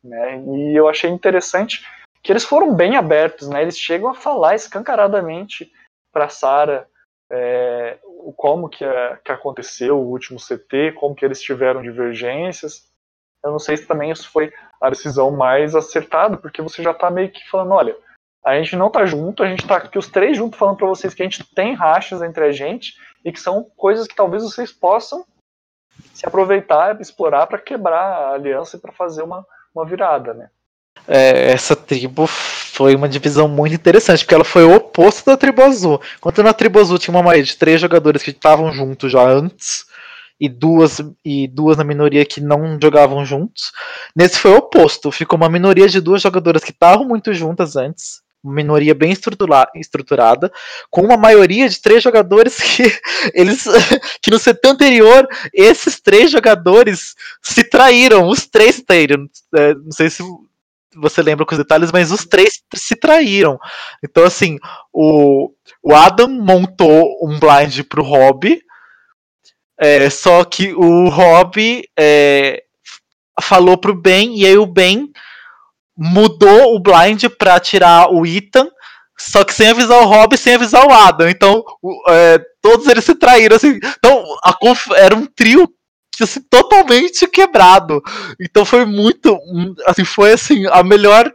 né? E eu achei interessante que eles foram bem abertos, né? Eles chegam a falar escancaradamente para Sara é, como que, é, que aconteceu o último CT, como que eles tiveram divergências. Eu não sei se também isso foi a decisão mais acertada, porque você já está meio que falando, olha, a gente não tá junto, a gente tá aqui os três juntos falando para vocês que a gente tem rachas entre a gente e que são coisas que talvez vocês possam se aproveitar, explorar para quebrar a aliança e para fazer uma, uma virada, né? É, essa tribo foi uma divisão muito interessante, porque ela foi o oposto da tribo azul. Enquanto na tribo azul tinha uma maioria de três jogadores que estavam juntos já antes, e duas, e duas na minoria que não jogavam juntos, nesse foi o oposto. Ficou uma minoria de duas jogadoras que estavam muito juntas antes, uma minoria bem estrutura, estruturada, com uma maioria de três jogadores que eles que no setor anterior esses três jogadores se traíram, os três traíram. É, não sei se você lembra com os detalhes, mas os três se traíram. Então, assim, o, o Adam montou um blind pro Rob, é, só que o Rob é, falou pro Ben, e aí o Ben mudou o blind pra tirar o Ethan, só que sem avisar o Rob sem avisar o Adam. Então, é, todos eles se traíram. Assim. Então, era um trio assim, totalmente quebrado. Então foi muito, assim, foi assim, a melhor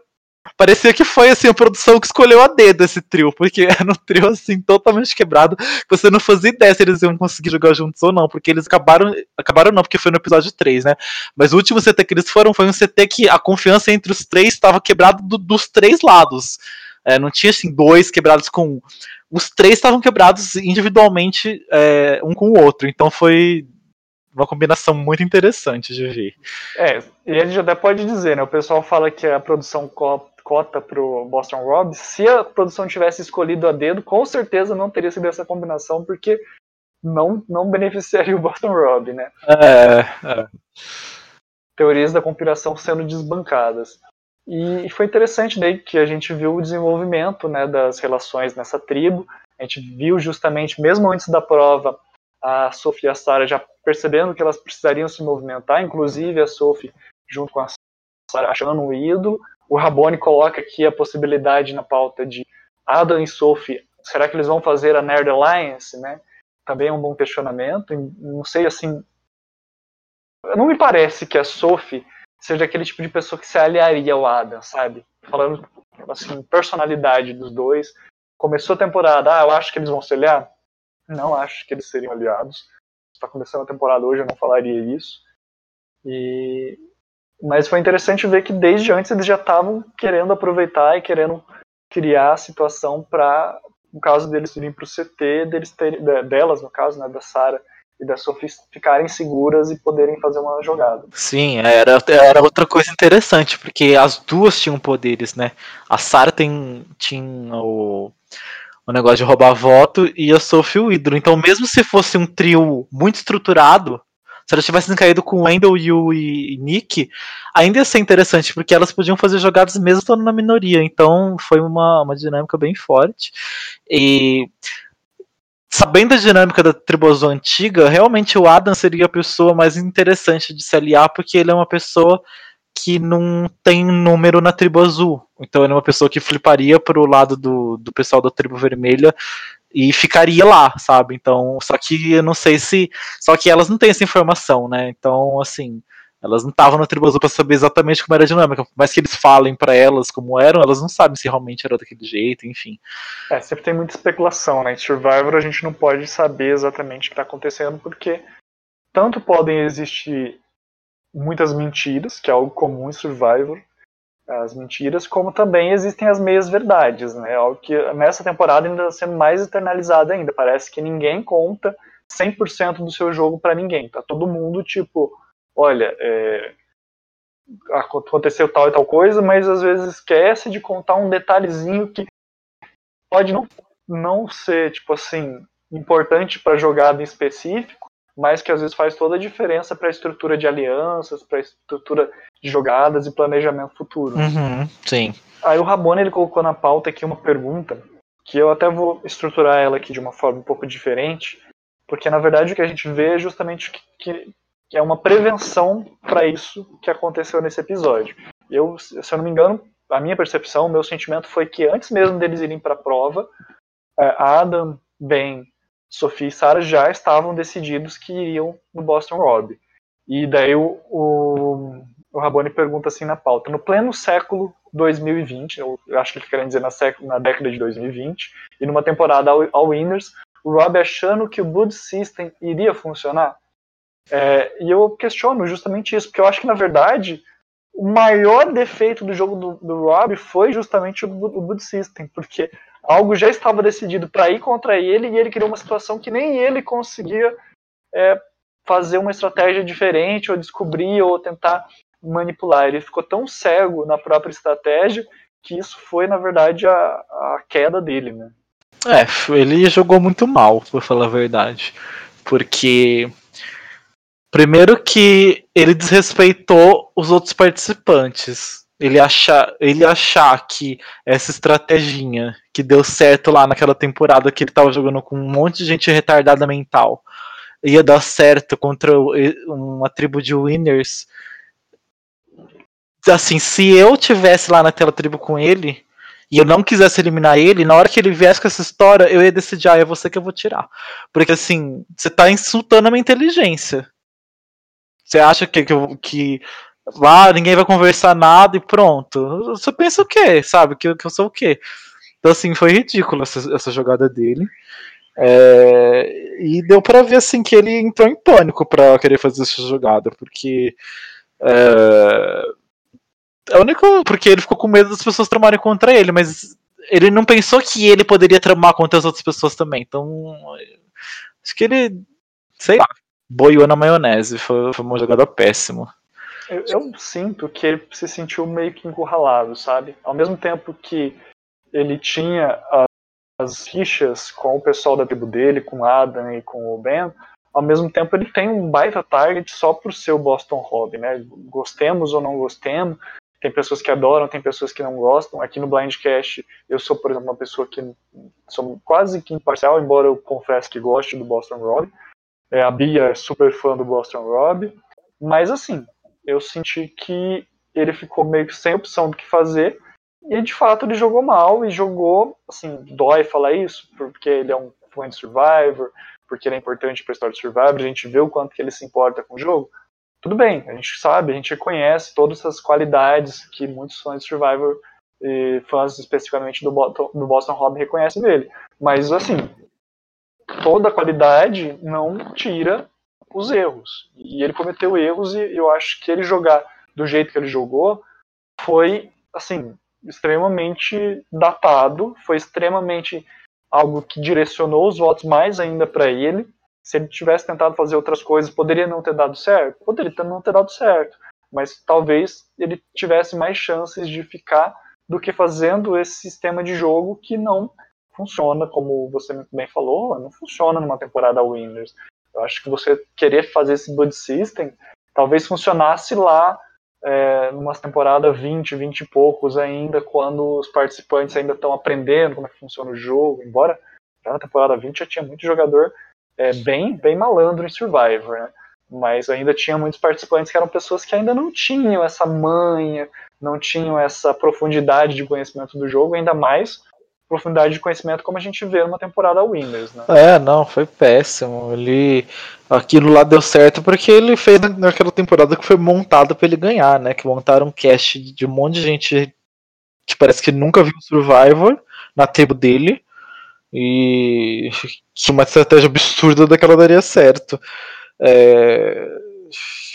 parecia que foi assim a produção que escolheu a dedo esse trio, porque era um trio assim totalmente quebrado, que você não fazia ideia se eles iam conseguir jogar juntos ou não, porque eles acabaram, acabaram não, porque foi no episódio 3, né? Mas o último CT que eles foram foi um CT que a confiança entre os três estava quebrada do, dos três lados. É, não tinha assim dois quebrados com um. Os três estavam quebrados individualmente é, um com o outro. Então foi uma combinação muito interessante de ver. É, e a gente até pode dizer, né? O pessoal fala que a produção cota pro Boston Rob. Se a produção tivesse escolhido a dedo, com certeza não teria sido essa combinação, porque não, não beneficiaria o Boston Rob, né? É, é. Teorias da conspiração sendo desbancadas. E foi interessante daí que a gente viu o desenvolvimento né, das relações nessa tribo. A gente viu justamente, mesmo antes da prova, a Sophie e a Sarah já percebendo que elas precisariam se movimentar, inclusive a Sophie junto com a Sarah achando um ídolo. O Rabone coloca aqui a possibilidade na pauta de Adam e Sophie, será que eles vão fazer a Nerd Alliance, né? Também é um bom questionamento. Não sei assim, não me parece que a Sophie seja aquele tipo de pessoa que se aliaria ao Adam, sabe? Falando assim, personalidade dos dois. Começou a temporada, ah, eu acho que eles vão se aliar. Não acho que eles seriam aliados. Está começando a temporada hoje, eu não falaria isso. E... Mas foi interessante ver que desde antes eles já estavam querendo aproveitar e querendo criar a situação para, no caso deles irem para o CT, deles delas, no caso, né, da Sara e da Sophie ficarem seguras e poderem fazer uma jogada. Sim, era, era outra coisa interessante, porque as duas tinham poderes, né? A Sara tem, tinha o o negócio de roubar voto e a Sophie o ídolo. Então, mesmo se fosse um trio muito estruturado, se elas tivessem caído com Wendell, Yu e Nick, ainda ia ser interessante, porque elas podiam fazer jogadas mesmo estando na minoria. Então, foi uma, uma dinâmica bem forte. E sabendo a dinâmica da Tribozo antiga, realmente o Adam seria a pessoa mais interessante de se aliar, porque ele é uma pessoa que não tem número na tribo azul. Então ele é uma pessoa que fliparia pro lado do, do pessoal da tribo vermelha e ficaria lá, sabe? Então, só que eu não sei se. Só que elas não têm essa informação, né? Então, assim. Elas não estavam na tribo azul pra saber exatamente como era a dinâmica. Por mais que eles falem para elas como eram, elas não sabem se realmente era daquele jeito, enfim. É, sempre tem muita especulação, né? Em Survivor a gente não pode saber exatamente o que está acontecendo, porque tanto podem existir muitas mentiras, que é algo comum em Survivor, as mentiras, como também existem as meias verdades, né? Algo que nessa temporada ainda está sendo mais eternalizado ainda. Parece que ninguém conta 100% do seu jogo para ninguém. Tá todo mundo tipo, olha, é, aconteceu tal e tal coisa, mas às vezes esquece de contar um detalhezinho que pode não, não ser, tipo assim, importante para jogada em específico, mas que às vezes faz toda a diferença para a estrutura de alianças, para a estrutura de jogadas e planejamento futuro. Uhum, sim. Aí o Rabone ele colocou na pauta aqui uma pergunta que eu até vou estruturar ela aqui de uma forma um pouco diferente, porque na verdade o que a gente vê é justamente que, que que é uma prevenção para isso que aconteceu nesse episódio. Eu, se eu não me engano, a minha percepção, o meu sentimento foi que antes mesmo deles irem para a prova, é, Adam, Ben, Sophie e Sarah já estavam decididos que iriam no Boston Rob. E daí o, o, o Rabone pergunta assim na pauta: no pleno século 2020, eu acho que ele quer dizer na, século, na década de 2020, e numa temporada ao, Winners, o Rob achando que o Bud System iria funcionar? É, e eu questiono justamente isso, porque eu acho que, na verdade, o maior defeito do jogo do, do Rob foi justamente o, o System, porque algo já estava decidido para ir contra ele e ele criou uma situação que nem ele conseguia é, fazer uma estratégia diferente, ou descobrir, ou tentar manipular. Ele ficou tão cego na própria estratégia que isso foi, na verdade, a, a queda dele, né? É, ele jogou muito mal, por falar a verdade. Porque Primeiro que ele desrespeitou os outros participantes. Ele achar, ele achar que essa estratégia que deu certo lá naquela temporada que ele tava jogando com um monte de gente retardada mental ia dar certo contra uma tribo de winners. Assim, se eu tivesse lá naquela tribo com ele e eu não quisesse eliminar ele, na hora que ele viesse com essa história, eu ia decidir, ah, é você que eu vou tirar. Porque assim, você tá insultando a minha inteligência. Você acha que, que, que lá ah, ninguém vai conversar nada e pronto? Você pensa o quê? Sabe? Que, que eu sou o quê? Então, assim, foi ridículo essa, essa jogada dele. É, e deu para ver assim que ele entrou em pânico para querer fazer essa jogada, porque é, é único porque ele ficou com medo das pessoas tramarem contra ele, mas ele não pensou que ele poderia tramar contra as outras pessoas também. Então, acho que ele, sei lá, boiou na maionese. Foi, foi uma jogada péssima. Eu, eu, sinto que ele se sentiu meio que encurralado, sabe? Ao mesmo tempo que ele tinha as fichas com o pessoal da tribo dele, com Adam e com o Ben, ao mesmo tempo ele tem um baita target só por ser o Boston Rob, né? Gostemos ou não gostemos, tem pessoas que adoram, tem pessoas que não gostam. Aqui no Blindcast, eu sou, por exemplo, uma pessoa que sou quase que imparcial, embora eu confesse que goste do Boston Rob. É, a Bia é super fã do Boston Rob. Mas assim, eu senti que ele ficou meio que sem opção do que fazer. E de fato ele jogou mal e jogou, assim, dói falar isso, porque ele é um fã de Survivor, porque ele é importante para a história de Survivor, a gente vê o quanto que ele se importa com o jogo. Tudo bem, a gente sabe, a gente reconhece todas essas qualidades que muitos fãs de Survivor e fãs especificamente do Boston, Rob reconhecem dele. Mas assim, toda a qualidade não tira os erros. E ele cometeu erros e eu acho que ele jogar do jeito que ele jogou foi, assim, extremamente datado, foi extremamente algo que direcionou os votos mais ainda para ele. Se ele tivesse tentado fazer outras coisas, poderia não ter dado certo? Poderia não ter dado certo, mas talvez ele tivesse mais chances de ficar do que fazendo esse sistema de jogo que não funciona, como você muito bem falou, não funciona numa temporada Winners. Eu acho que você querer fazer esse Bud System talvez funcionasse lá é, numa temporada 20, 20 e poucos ainda, quando os participantes ainda estão aprendendo como é que funciona o jogo, embora já na temporada 20 já tinha muito jogador é, bem, bem malandro em Survivor, né? mas ainda tinha muitos participantes que eram pessoas que ainda não tinham essa manha, não tinham essa profundidade de conhecimento do jogo, ainda mais profundidade de conhecimento como a gente vê numa temporada Winners, né? É, não, foi péssimo. Ele aquilo lá deu certo porque ele fez naquela temporada que foi montada para ele ganhar, né? Que montaram um cast de um monte de gente que parece que nunca viu Survivor na tribo dele e que uma estratégia absurda daquela daria certo. É...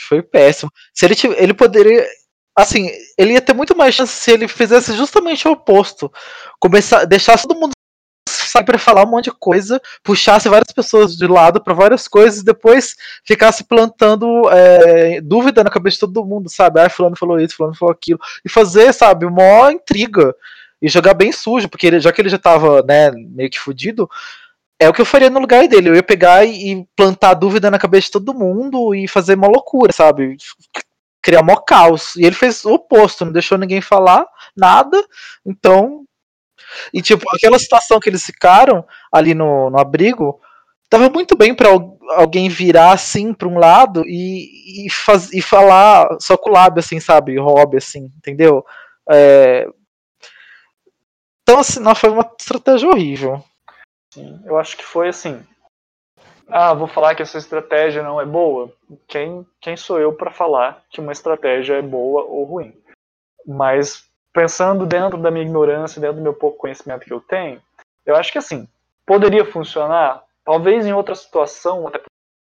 Foi péssimo. Se ele, ele poderia assim, ele ia ter muito mais chance se ele fizesse justamente o oposto. Começar, deixasse todo mundo sair para falar um monte de coisa, puxasse várias pessoas de lado para várias coisas, e depois ficasse plantando é, dúvida na cabeça de todo mundo, sabe? Ah, fulano falou isso, fulano falou aquilo, e fazer, sabe, uma intriga e jogar bem sujo, porque ele, já que ele já tava, né, meio que fudido, é o que eu faria no lugar dele. Eu ia pegar e plantar dúvida na cabeça de todo mundo e fazer uma loucura, sabe? Criar mó caos. E ele fez o oposto, não deixou ninguém falar nada. Então. E tipo, aquela situação que eles ficaram ali no, no abrigo. Tava muito bem para alguém virar assim para um lado e, e, faz, e falar só com o lábio, assim, sabe? Hobby, assim, entendeu? É... Então, assim, não, foi uma estratégia horrível. Sim, eu acho que foi assim ah, vou falar que essa estratégia não é boa. Quem, quem sou eu para falar que uma estratégia é boa ou ruim? Mas pensando dentro da minha ignorância, dentro do meu pouco conhecimento que eu tenho, eu acho que assim, poderia funcionar, talvez em outra situação até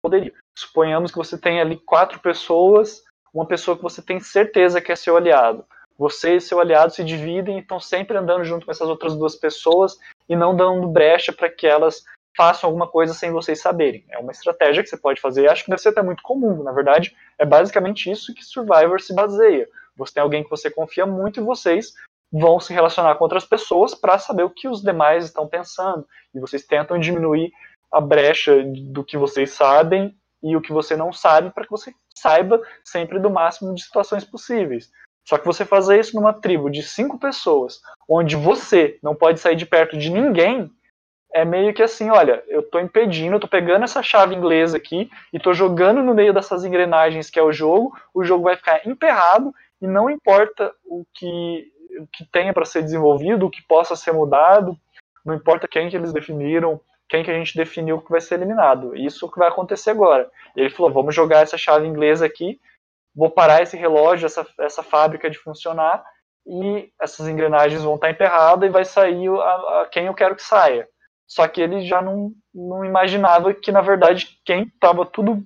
poderia. Suponhamos que você tem ali quatro pessoas, uma pessoa que você tem certeza que é seu aliado. Você e seu aliado se dividem e estão sempre andando junto com essas outras duas pessoas e não dando brecha para que elas façam alguma coisa sem vocês saberem. É uma estratégia que você pode fazer, acho que deve ser até muito comum. Na verdade, é basicamente isso que Survivor se baseia. Você tem alguém que você confia muito e vocês vão se relacionar com outras pessoas para saber o que os demais estão pensando. E vocês tentam diminuir a brecha do que vocês sabem e o que você não sabe para que você saiba sempre do máximo de situações possíveis. Só que você fazer isso numa tribo de cinco pessoas, onde você não pode sair de perto de ninguém, é meio que assim, olha, eu estou impedindo, eu tô pegando essa chave inglesa aqui e estou jogando no meio dessas engrenagens que é o jogo, o jogo vai ficar emperrado e não importa o que, o que tenha para ser desenvolvido, o que possa ser mudado, não importa quem que eles definiram, quem que a gente definiu que vai ser eliminado. Isso é o que vai acontecer agora. Ele falou, vamos jogar essa chave inglesa aqui, vou parar esse relógio, essa, essa fábrica de funcionar e essas engrenagens vão estar emperradas e vai sair a, a quem eu quero que saia. Só que ele já não, não imaginava que, na verdade, quem estava tudo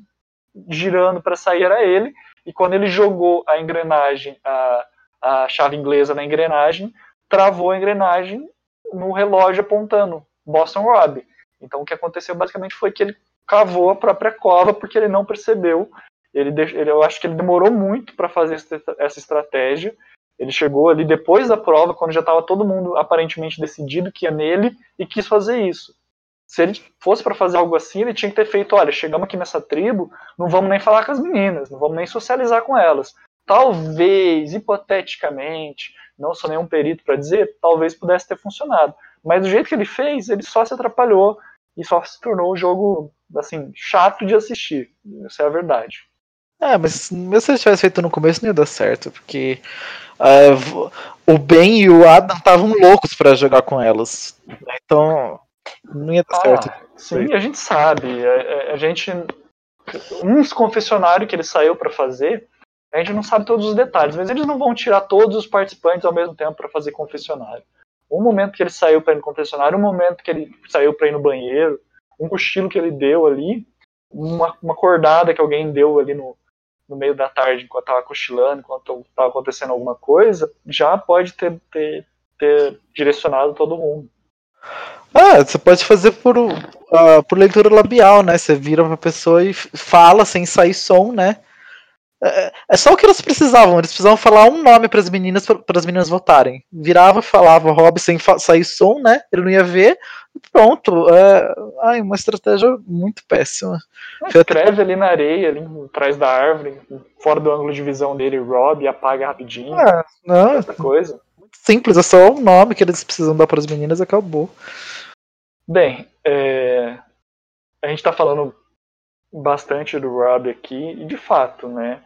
girando para sair era ele. E quando ele jogou a engrenagem, a, a chave inglesa na engrenagem, travou a engrenagem no relógio apontando Boston Rob. Então o que aconteceu basicamente foi que ele cavou a própria cova porque ele não percebeu. Ele, ele eu acho que ele demorou muito para fazer essa estratégia ele chegou ali depois da prova, quando já estava todo mundo aparentemente decidido que ia nele e quis fazer isso. Se ele fosse para fazer algo assim, ele tinha que ter feito: olha, chegamos aqui nessa tribo, não vamos nem falar com as meninas, não vamos nem socializar com elas. Talvez, hipoteticamente, não sou nenhum perito para dizer, talvez pudesse ter funcionado. Mas do jeito que ele fez, ele só se atrapalhou e só se tornou um jogo assim chato de assistir. Essa é a verdade. É, mas mesmo se ele tivesse feito no começo não ia dar certo, porque uh, o Ben e o Adam estavam loucos para jogar com elas. Então não ia dar ah, certo. Sim, a gente sabe. A, a, gente. Uns confessionários que ele saiu para fazer, a gente não sabe todos os detalhes, mas eles não vão tirar todos os participantes ao mesmo tempo para fazer confessionário. Um momento que ele saiu para ir no confessionário, um momento que ele saiu para ir no banheiro, um cochilo que ele deu ali, uma, uma acordada que alguém deu ali no, no meio da tarde, enquanto estava cochilando, enquanto estava acontecendo alguma coisa, já pode ter, ter, ter direcionado todo mundo. Ah, você pode fazer por, uh, por leitura labial, né? Você vira pra pessoa e fala sem sair som, né? É, é só o que eles precisavam. Eles precisavam falar um nome para as meninas para as meninas votarem. Virava, falava Rob sem sair som, né? Ele não ia ver. Pronto. É... Ai, uma estratégia muito péssima. Escreve ali na areia, ali atrás da árvore, fora do ângulo de visão dele, Rob, e apaga rapidinho. É, não, essa coisa. Simples, é só o nome que eles precisam dar para as meninas acabou. Bem, é... a gente está falando bastante do Rob aqui, e de fato, né?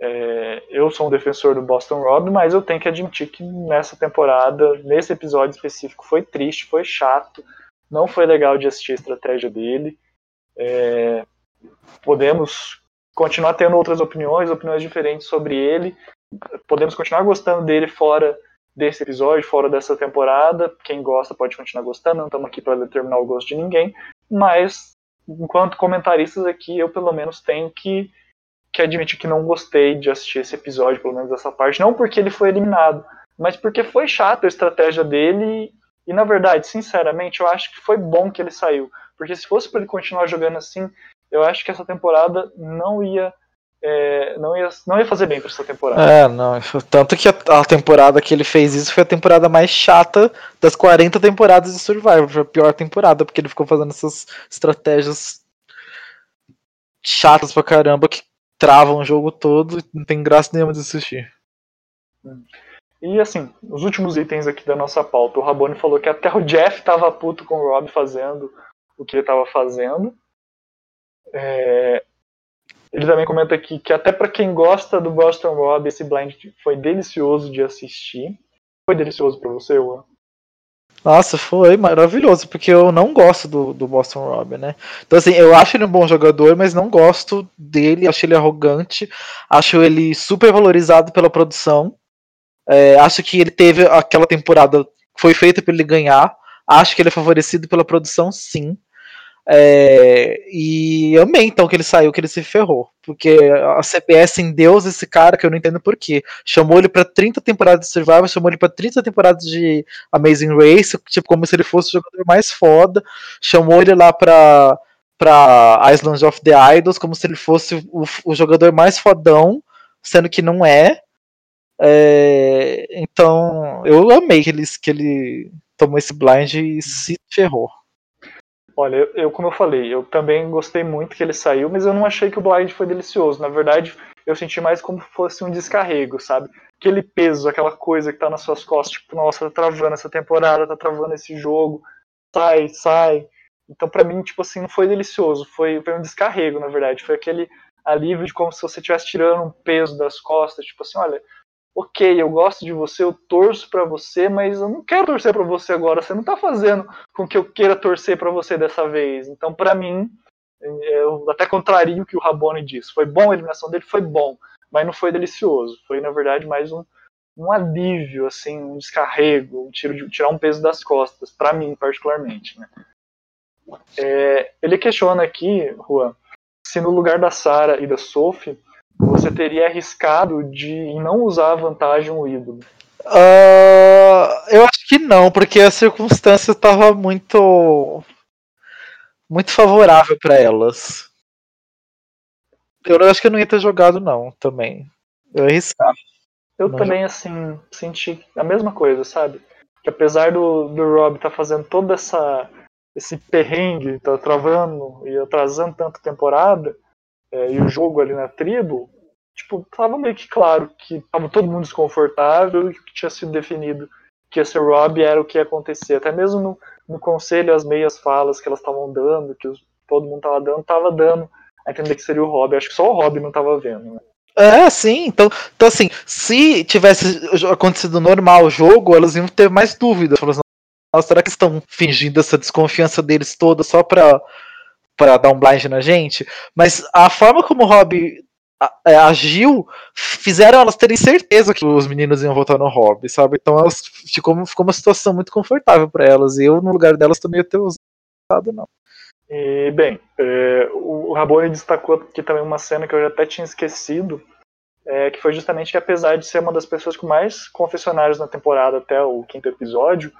É, eu sou um defensor do Boston Rob, mas eu tenho que admitir que nessa temporada, nesse episódio específico, foi triste, foi chato, não foi legal de assistir a estratégia dele. É, podemos continuar tendo outras opiniões, opiniões diferentes sobre ele. Podemos continuar gostando dele fora desse episódio, fora dessa temporada. Quem gosta pode continuar gostando, não estamos aqui para determinar o gosto de ninguém. Mas, enquanto comentaristas aqui, eu pelo menos tenho que que admitir que não gostei de assistir esse episódio, pelo menos essa parte. Não porque ele foi eliminado, mas porque foi chato a estratégia dele. E, na verdade, sinceramente, eu acho que foi bom que ele saiu. Porque se fosse para ele continuar jogando assim, eu acho que essa temporada não ia. É, não, ia, não ia fazer bem para essa temporada. É, não. Tanto que a, a, temporada que ele fez isso foi a temporada mais chata das 40 temporadas de Survivor. Foi a pior temporada, porque ele ficou fazendo essas estratégias chatas pra caramba que travam o jogo todo e não tem graça nenhuma de assistir. E assim, os últimos itens aqui da nossa pauta. O Rabone falou que até o Jeff tava puto com o Rob fazendo o que ele tava fazendo. É... Ele também comenta aqui que até para quem gosta do Boston Rob, esse blind foi delicioso de assistir. Foi delicioso para você, Juan? Nossa, foi maravilhoso, porque eu não gosto do, do Boston Rob, né? Então, assim, eu acho ele um bom jogador, mas não gosto dele, acho ele arrogante, acho ele super valorizado pela produção. É, acho que ele teve aquela temporada foi feita para ele ganhar. Acho que ele é favorecido pela produção, sim. É, e amei então que ele saiu, que ele se ferrou. Porque a CBS em Deus esse cara que eu não entendo porquê. Chamou ele para 30 temporadas de Survivor, chamou ele para 30 temporadas de Amazing Race, tipo, como se ele fosse o jogador mais foda. Chamou ele lá pra, pra Island of the Idols, como se ele fosse o, o jogador mais fodão, sendo que não é. é. Então, eu amei que ele, que ele tomou esse blind e se ferrou. Olha, eu, eu, como eu falei, eu também gostei muito que ele saiu, mas eu não achei que o blind foi delicioso. Na verdade, eu senti mais como se fosse um descarrego, sabe? Aquele peso, aquela coisa que tá nas suas costas, tipo, nossa, tá travando essa temporada, tá travando esse jogo, sai, sai. Então, para mim, tipo assim, não foi delicioso, foi, foi um descarrego, na verdade. Foi aquele alívio de como se você estivesse tirando um peso das costas, tipo assim, olha, ok, eu gosto de você, eu torço para você, mas eu não quero torcer para você agora. Você não tá fazendo com que eu queira torcer para você dessa vez. Então, para mim, eu até contrario o que o Rabone disse. Foi bom a eliminação dele, foi bom, mas não foi delicioso. Foi, na verdade, mais um, um alívio, assim, um descarrego, um tiro de, tirar um peso das costas, para mim, particularmente. Né? É, ele questiona aqui, Juan, se no lugar da Sara e da Sophie você teria arriscado de não usar a vantagem o ídolo? Uh, eu acho que não, porque a circunstância estava muito muito favorável para elas. Eu acho que eu não ia ter jogado não, também. Eu ia arriscar. Eu não também, assim, senti a mesma coisa, sabe? Que apesar do, do Rob estar tá fazendo toda essa esse perrengue, tá travando e atrasando tanto temporada, é, e o jogo ali na tribo, tipo, tava meio que claro que tava todo mundo desconfortável e que tinha sido definido que esse Rob era o que ia acontecer. Até mesmo no, no conselho, as meias falas que elas estavam dando, que os, todo mundo tava dando, tava dando a entender que seria o Rob. Acho que só o Rob não tava vendo, né? É, sim. Então, então, assim, se tivesse acontecido normal o jogo, elas iam ter mais dúvidas. Falaram assim, será que estão fingindo essa desconfiança deles toda só pra para dar um blind na gente, mas a forma como o Rob é, agiu fizeram elas terem certeza que os meninos iam votar no Rob, sabe? Então elas ficou, ficou uma situação muito confortável para elas. E eu, no lugar delas, também ia ter usado, não. E, bem, é, o Rabone destacou aqui também uma cena que eu já até tinha esquecido, é, que foi justamente que apesar de ser uma das pessoas com mais confessionários na temporada até o quinto episódio,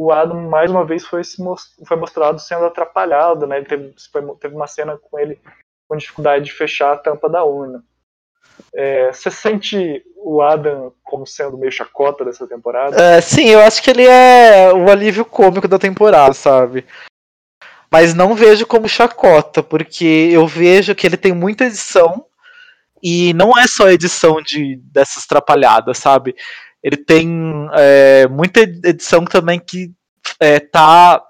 o Adam mais uma vez foi, foi mostrado sendo atrapalhado, né? Ele teve, teve uma cena com ele com dificuldade de fechar a tampa da urna. É, você sente o Adam como sendo meio chacota dessa temporada? É, sim, eu acho que ele é o alívio cômico da temporada, sabe? Mas não vejo como chacota, porque eu vejo que ele tem muita edição e não é só edição de dessas trapalhadas, sabe? Ele tem é, muita edição também que é, tá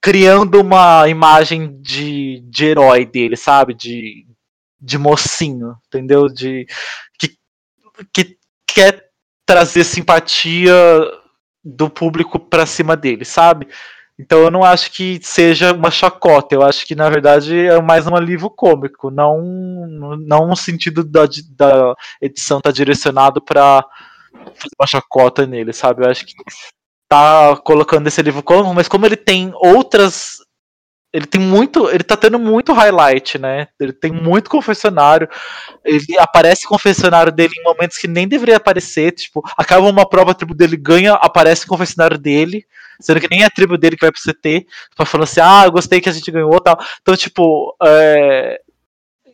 criando uma imagem de, de herói dele, sabe? De, de mocinho, entendeu? De que, que quer trazer simpatia do público para cima dele, sabe? Então eu não acho que seja uma chacota, eu acho que na verdade é mais um alívio cômico, não não no sentido da, da edição tá direcionado para fazer uma chacota nele, sabe? Eu acho que tá colocando esse alívio cômico, mas como ele tem outras ele tem muito, ele tá tendo muito highlight, né? Ele tem muito confessionário. Ele aparece confessionário dele em momentos que nem deveria aparecer, tipo, acaba uma prova, a tribo dele ganha, aparece confessionário dele, sendo que nem é a tribo dele que vai pro CT, pra falar assim, ah, eu gostei que a gente ganhou tal. Então, tipo, é...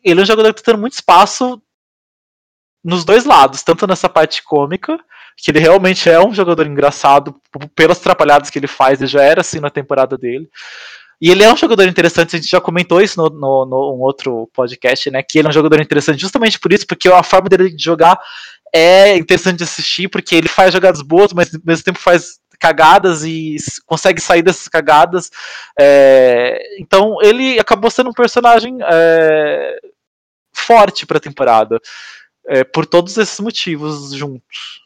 ele é um jogador que tá tendo muito espaço nos dois lados, tanto nessa parte cômica, que ele realmente é um jogador engraçado pelas atrapalhadas que ele faz, ele já era assim na temporada dele. E ele é um jogador interessante, a gente já comentou isso no, no, no um outro podcast, né? Que ele é um jogador interessante justamente por isso, porque a forma dele de jogar é interessante de assistir, porque ele faz jogadas boas, mas ao mesmo tempo faz cagadas e consegue sair dessas cagadas. É, então ele acabou sendo um personagem é, forte para a temporada, é, por todos esses motivos juntos.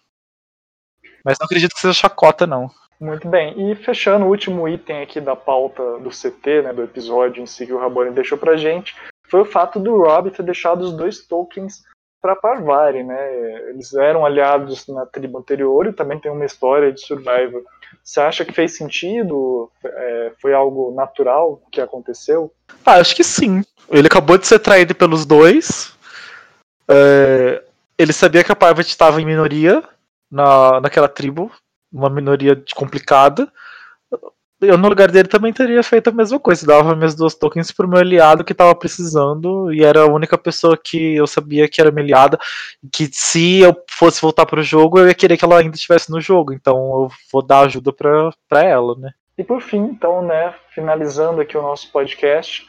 Mas não acredito que seja chacota, não. Muito bem. E fechando o último item aqui da pauta do CT, né, do episódio em si que o Rabone deixou pra gente, foi o fato do Rob ter deixado os dois tokens para Parvari, né? Eles eram aliados na tribo anterior e também tem uma história de Survivor. Você acha que fez sentido? É, foi algo natural que aconteceu? Ah, acho que sim. Ele acabou de ser traído pelos dois. É, ele sabia que a Parvati estava em minoria na, naquela tribo, uma minoria complicada. Eu, no lugar dele, também teria feito a mesma coisa. Dava meus dois tokens pro meu aliado que tava precisando. E era a única pessoa que eu sabia que era minha aliada. Que se eu fosse voltar pro jogo, eu ia querer que ela ainda estivesse no jogo. Então eu vou dar ajuda pra ela, né? E por fim, então, né, finalizando aqui o nosso podcast,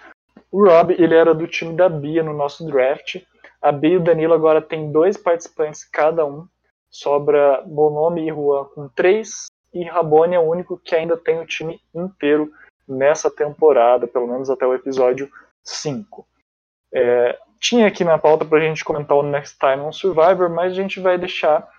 o Rob, ele era do time da Bia no nosso draft. A Bia e o Danilo agora tem dois participantes cada um. Sobra Bonomi e Juan com três, e Rabone é o único que ainda tem o time inteiro nessa temporada, pelo menos até o episódio 5. É, tinha aqui na pauta para a gente comentar o Next Time on Survivor, mas a gente vai deixar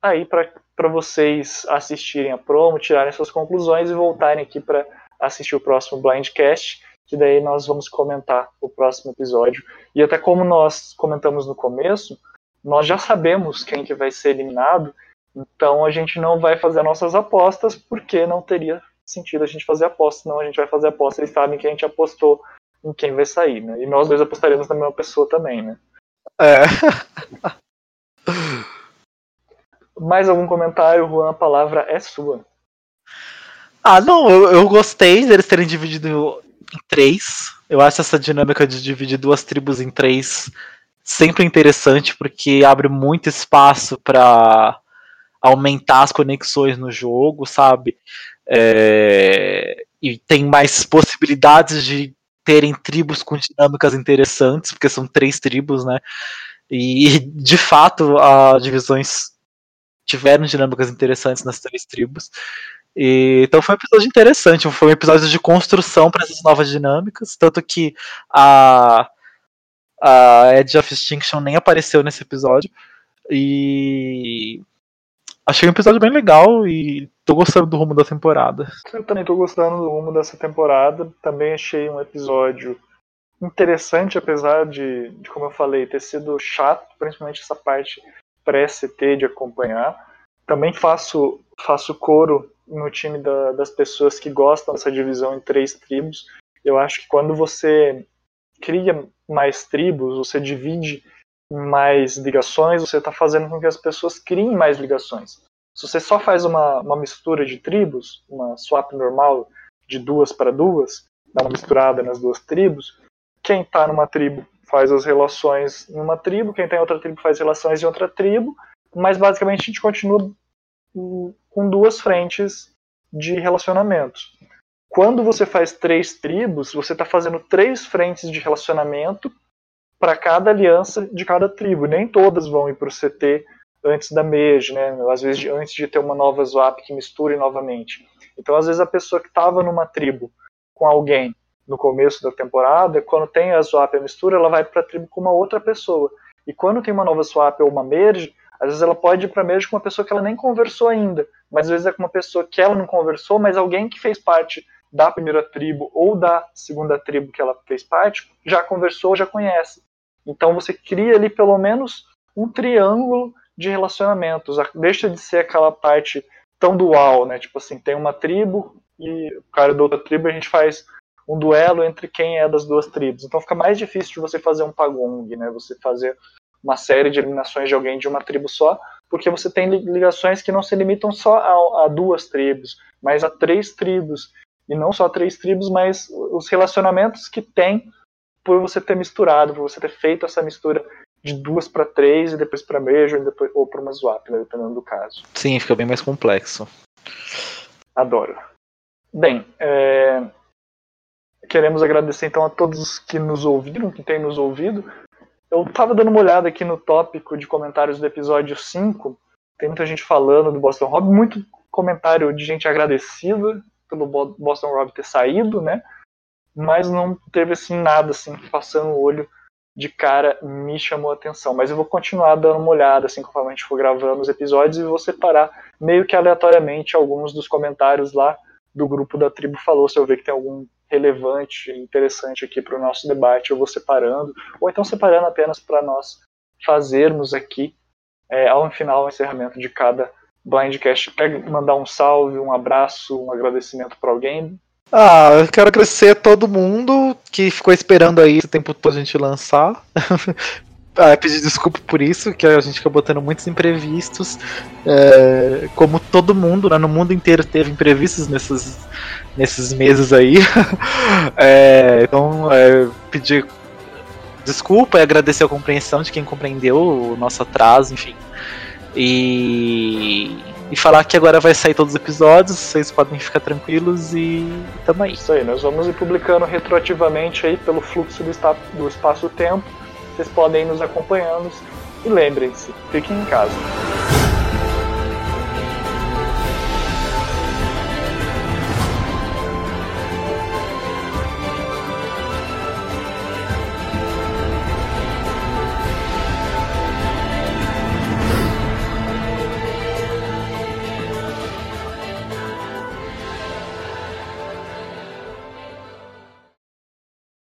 aí para vocês assistirem a promo, tirarem suas conclusões e voltarem aqui para assistir o próximo Blindcast, que daí nós vamos comentar o próximo episódio. E até como nós comentamos no começo, nós já sabemos quem que vai ser eliminado, então a gente não vai fazer nossas apostas porque não teria sentido a gente fazer aposta, senão a gente vai fazer aposta e sabem que a gente apostou em quem vai sair, né? E nós dois apostaremos na mesma pessoa também, né? É. Mais algum comentário, Juan? A palavra é sua. Ah, não, eu, eu gostei deles terem dividido em três. Eu acho essa dinâmica de dividir duas tribos em três sempre interessante porque abre muito espaço para aumentar as conexões no jogo, sabe? É, e tem mais possibilidades de terem tribos com dinâmicas interessantes, porque são três tribos, né? E de fato as divisões tiveram dinâmicas interessantes nas três tribos. E, então foi um episódio interessante, foi um episódio de construção para essas novas dinâmicas, tanto que a a Edge of Extinction nem apareceu nesse episódio. E achei um episódio bem legal e tô gostando do rumo da temporada. Eu também tô gostando do rumo dessa temporada. Também achei um episódio interessante, apesar de, de como eu falei, ter sido chato, principalmente essa parte pré-CT de acompanhar. Também faço, faço coro no time da, das pessoas que gostam dessa divisão em três tribos. Eu acho que quando você cria mais tribos, você divide mais ligações, você está fazendo com que as pessoas criem mais ligações. Se você só faz uma, uma mistura de tribos, uma swap normal de duas para duas, dá uma misturada nas duas tribos, quem está numa tribo faz as relações em uma tribo, quem está em outra tribo faz relações em outra tribo, mas basicamente a gente continua com duas frentes de relacionamentos. Quando você faz três tribos, você está fazendo três frentes de relacionamento para cada aliança de cada tribo. Nem todas vão ir para o CT antes da MEJ, né? às vezes antes de ter uma nova swap que misture novamente. Então, às vezes, a pessoa que estava numa tribo com alguém no começo da temporada, quando tem a swap, a mistura, ela vai para a tribo com uma outra pessoa. E quando tem uma nova swap ou uma merge, às vezes ela pode ir para merge com uma pessoa que ela nem conversou ainda, mas às vezes é com uma pessoa que ela não conversou, mas alguém que fez parte da primeira tribo ou da segunda tribo que ela fez parte já conversou, já conhece. Então você cria ali pelo menos um triângulo de relacionamentos. Deixa de ser aquela parte tão dual, né? Tipo assim, tem uma tribo e o cara da outra tribo a gente faz um duelo entre quem é das duas tribos. Então fica mais difícil de você fazer um pagong, né? Você fazer uma série de eliminações de alguém de uma tribo só, porque você tem ligações que não se limitam só a, a duas tribos, mas a três tribos. E não só três tribos, mas os relacionamentos que tem por você ter misturado, por você ter feito essa mistura de duas para três e depois para Major ou, depois, ou para uma swap, né, dependendo do caso. Sim, fica bem mais complexo. Adoro. Bem, é... queremos agradecer então a todos que nos ouviram, que têm nos ouvido. Eu estava dando uma olhada aqui no tópico de comentários do episódio 5. Tem muita gente falando do Boston Rob, muito comentário de gente agradecida pelo Boston Rob ter saído, né? Mas não teve assim nada assim passando o olho de cara me chamou a atenção. Mas eu vou continuar dando uma olhada, assim, conforme a gente for gravando os episódios, e vou separar meio que aleatoriamente alguns dos comentários lá do grupo da tribo falou. Se eu ver que tem algum relevante, interessante aqui para o nosso debate, eu vou separando, ou então separando apenas para nós fazermos aqui é, ao final o encerramento de cada Blindcast. Quer mandar um salve, um abraço, um agradecimento para alguém? Ah, eu quero agradecer a todo mundo que ficou esperando aí esse tempo todo a gente lançar. ah, pedir desculpa por isso, que a gente acabou tendo muitos imprevistos. É, como todo mundo, né, no mundo inteiro teve imprevistos nesses, nesses meses aí. é, então, é, pedir desculpa e agradecer a compreensão de quem compreendeu o nosso atraso, enfim. E, e falar que agora vai sair todos os episódios, vocês podem ficar tranquilos e tamo aí. Isso aí, nós vamos ir publicando retroativamente aí pelo fluxo do, do espaço-tempo. Vocês podem ir nos acompanhando e lembrem-se, fiquem em casa.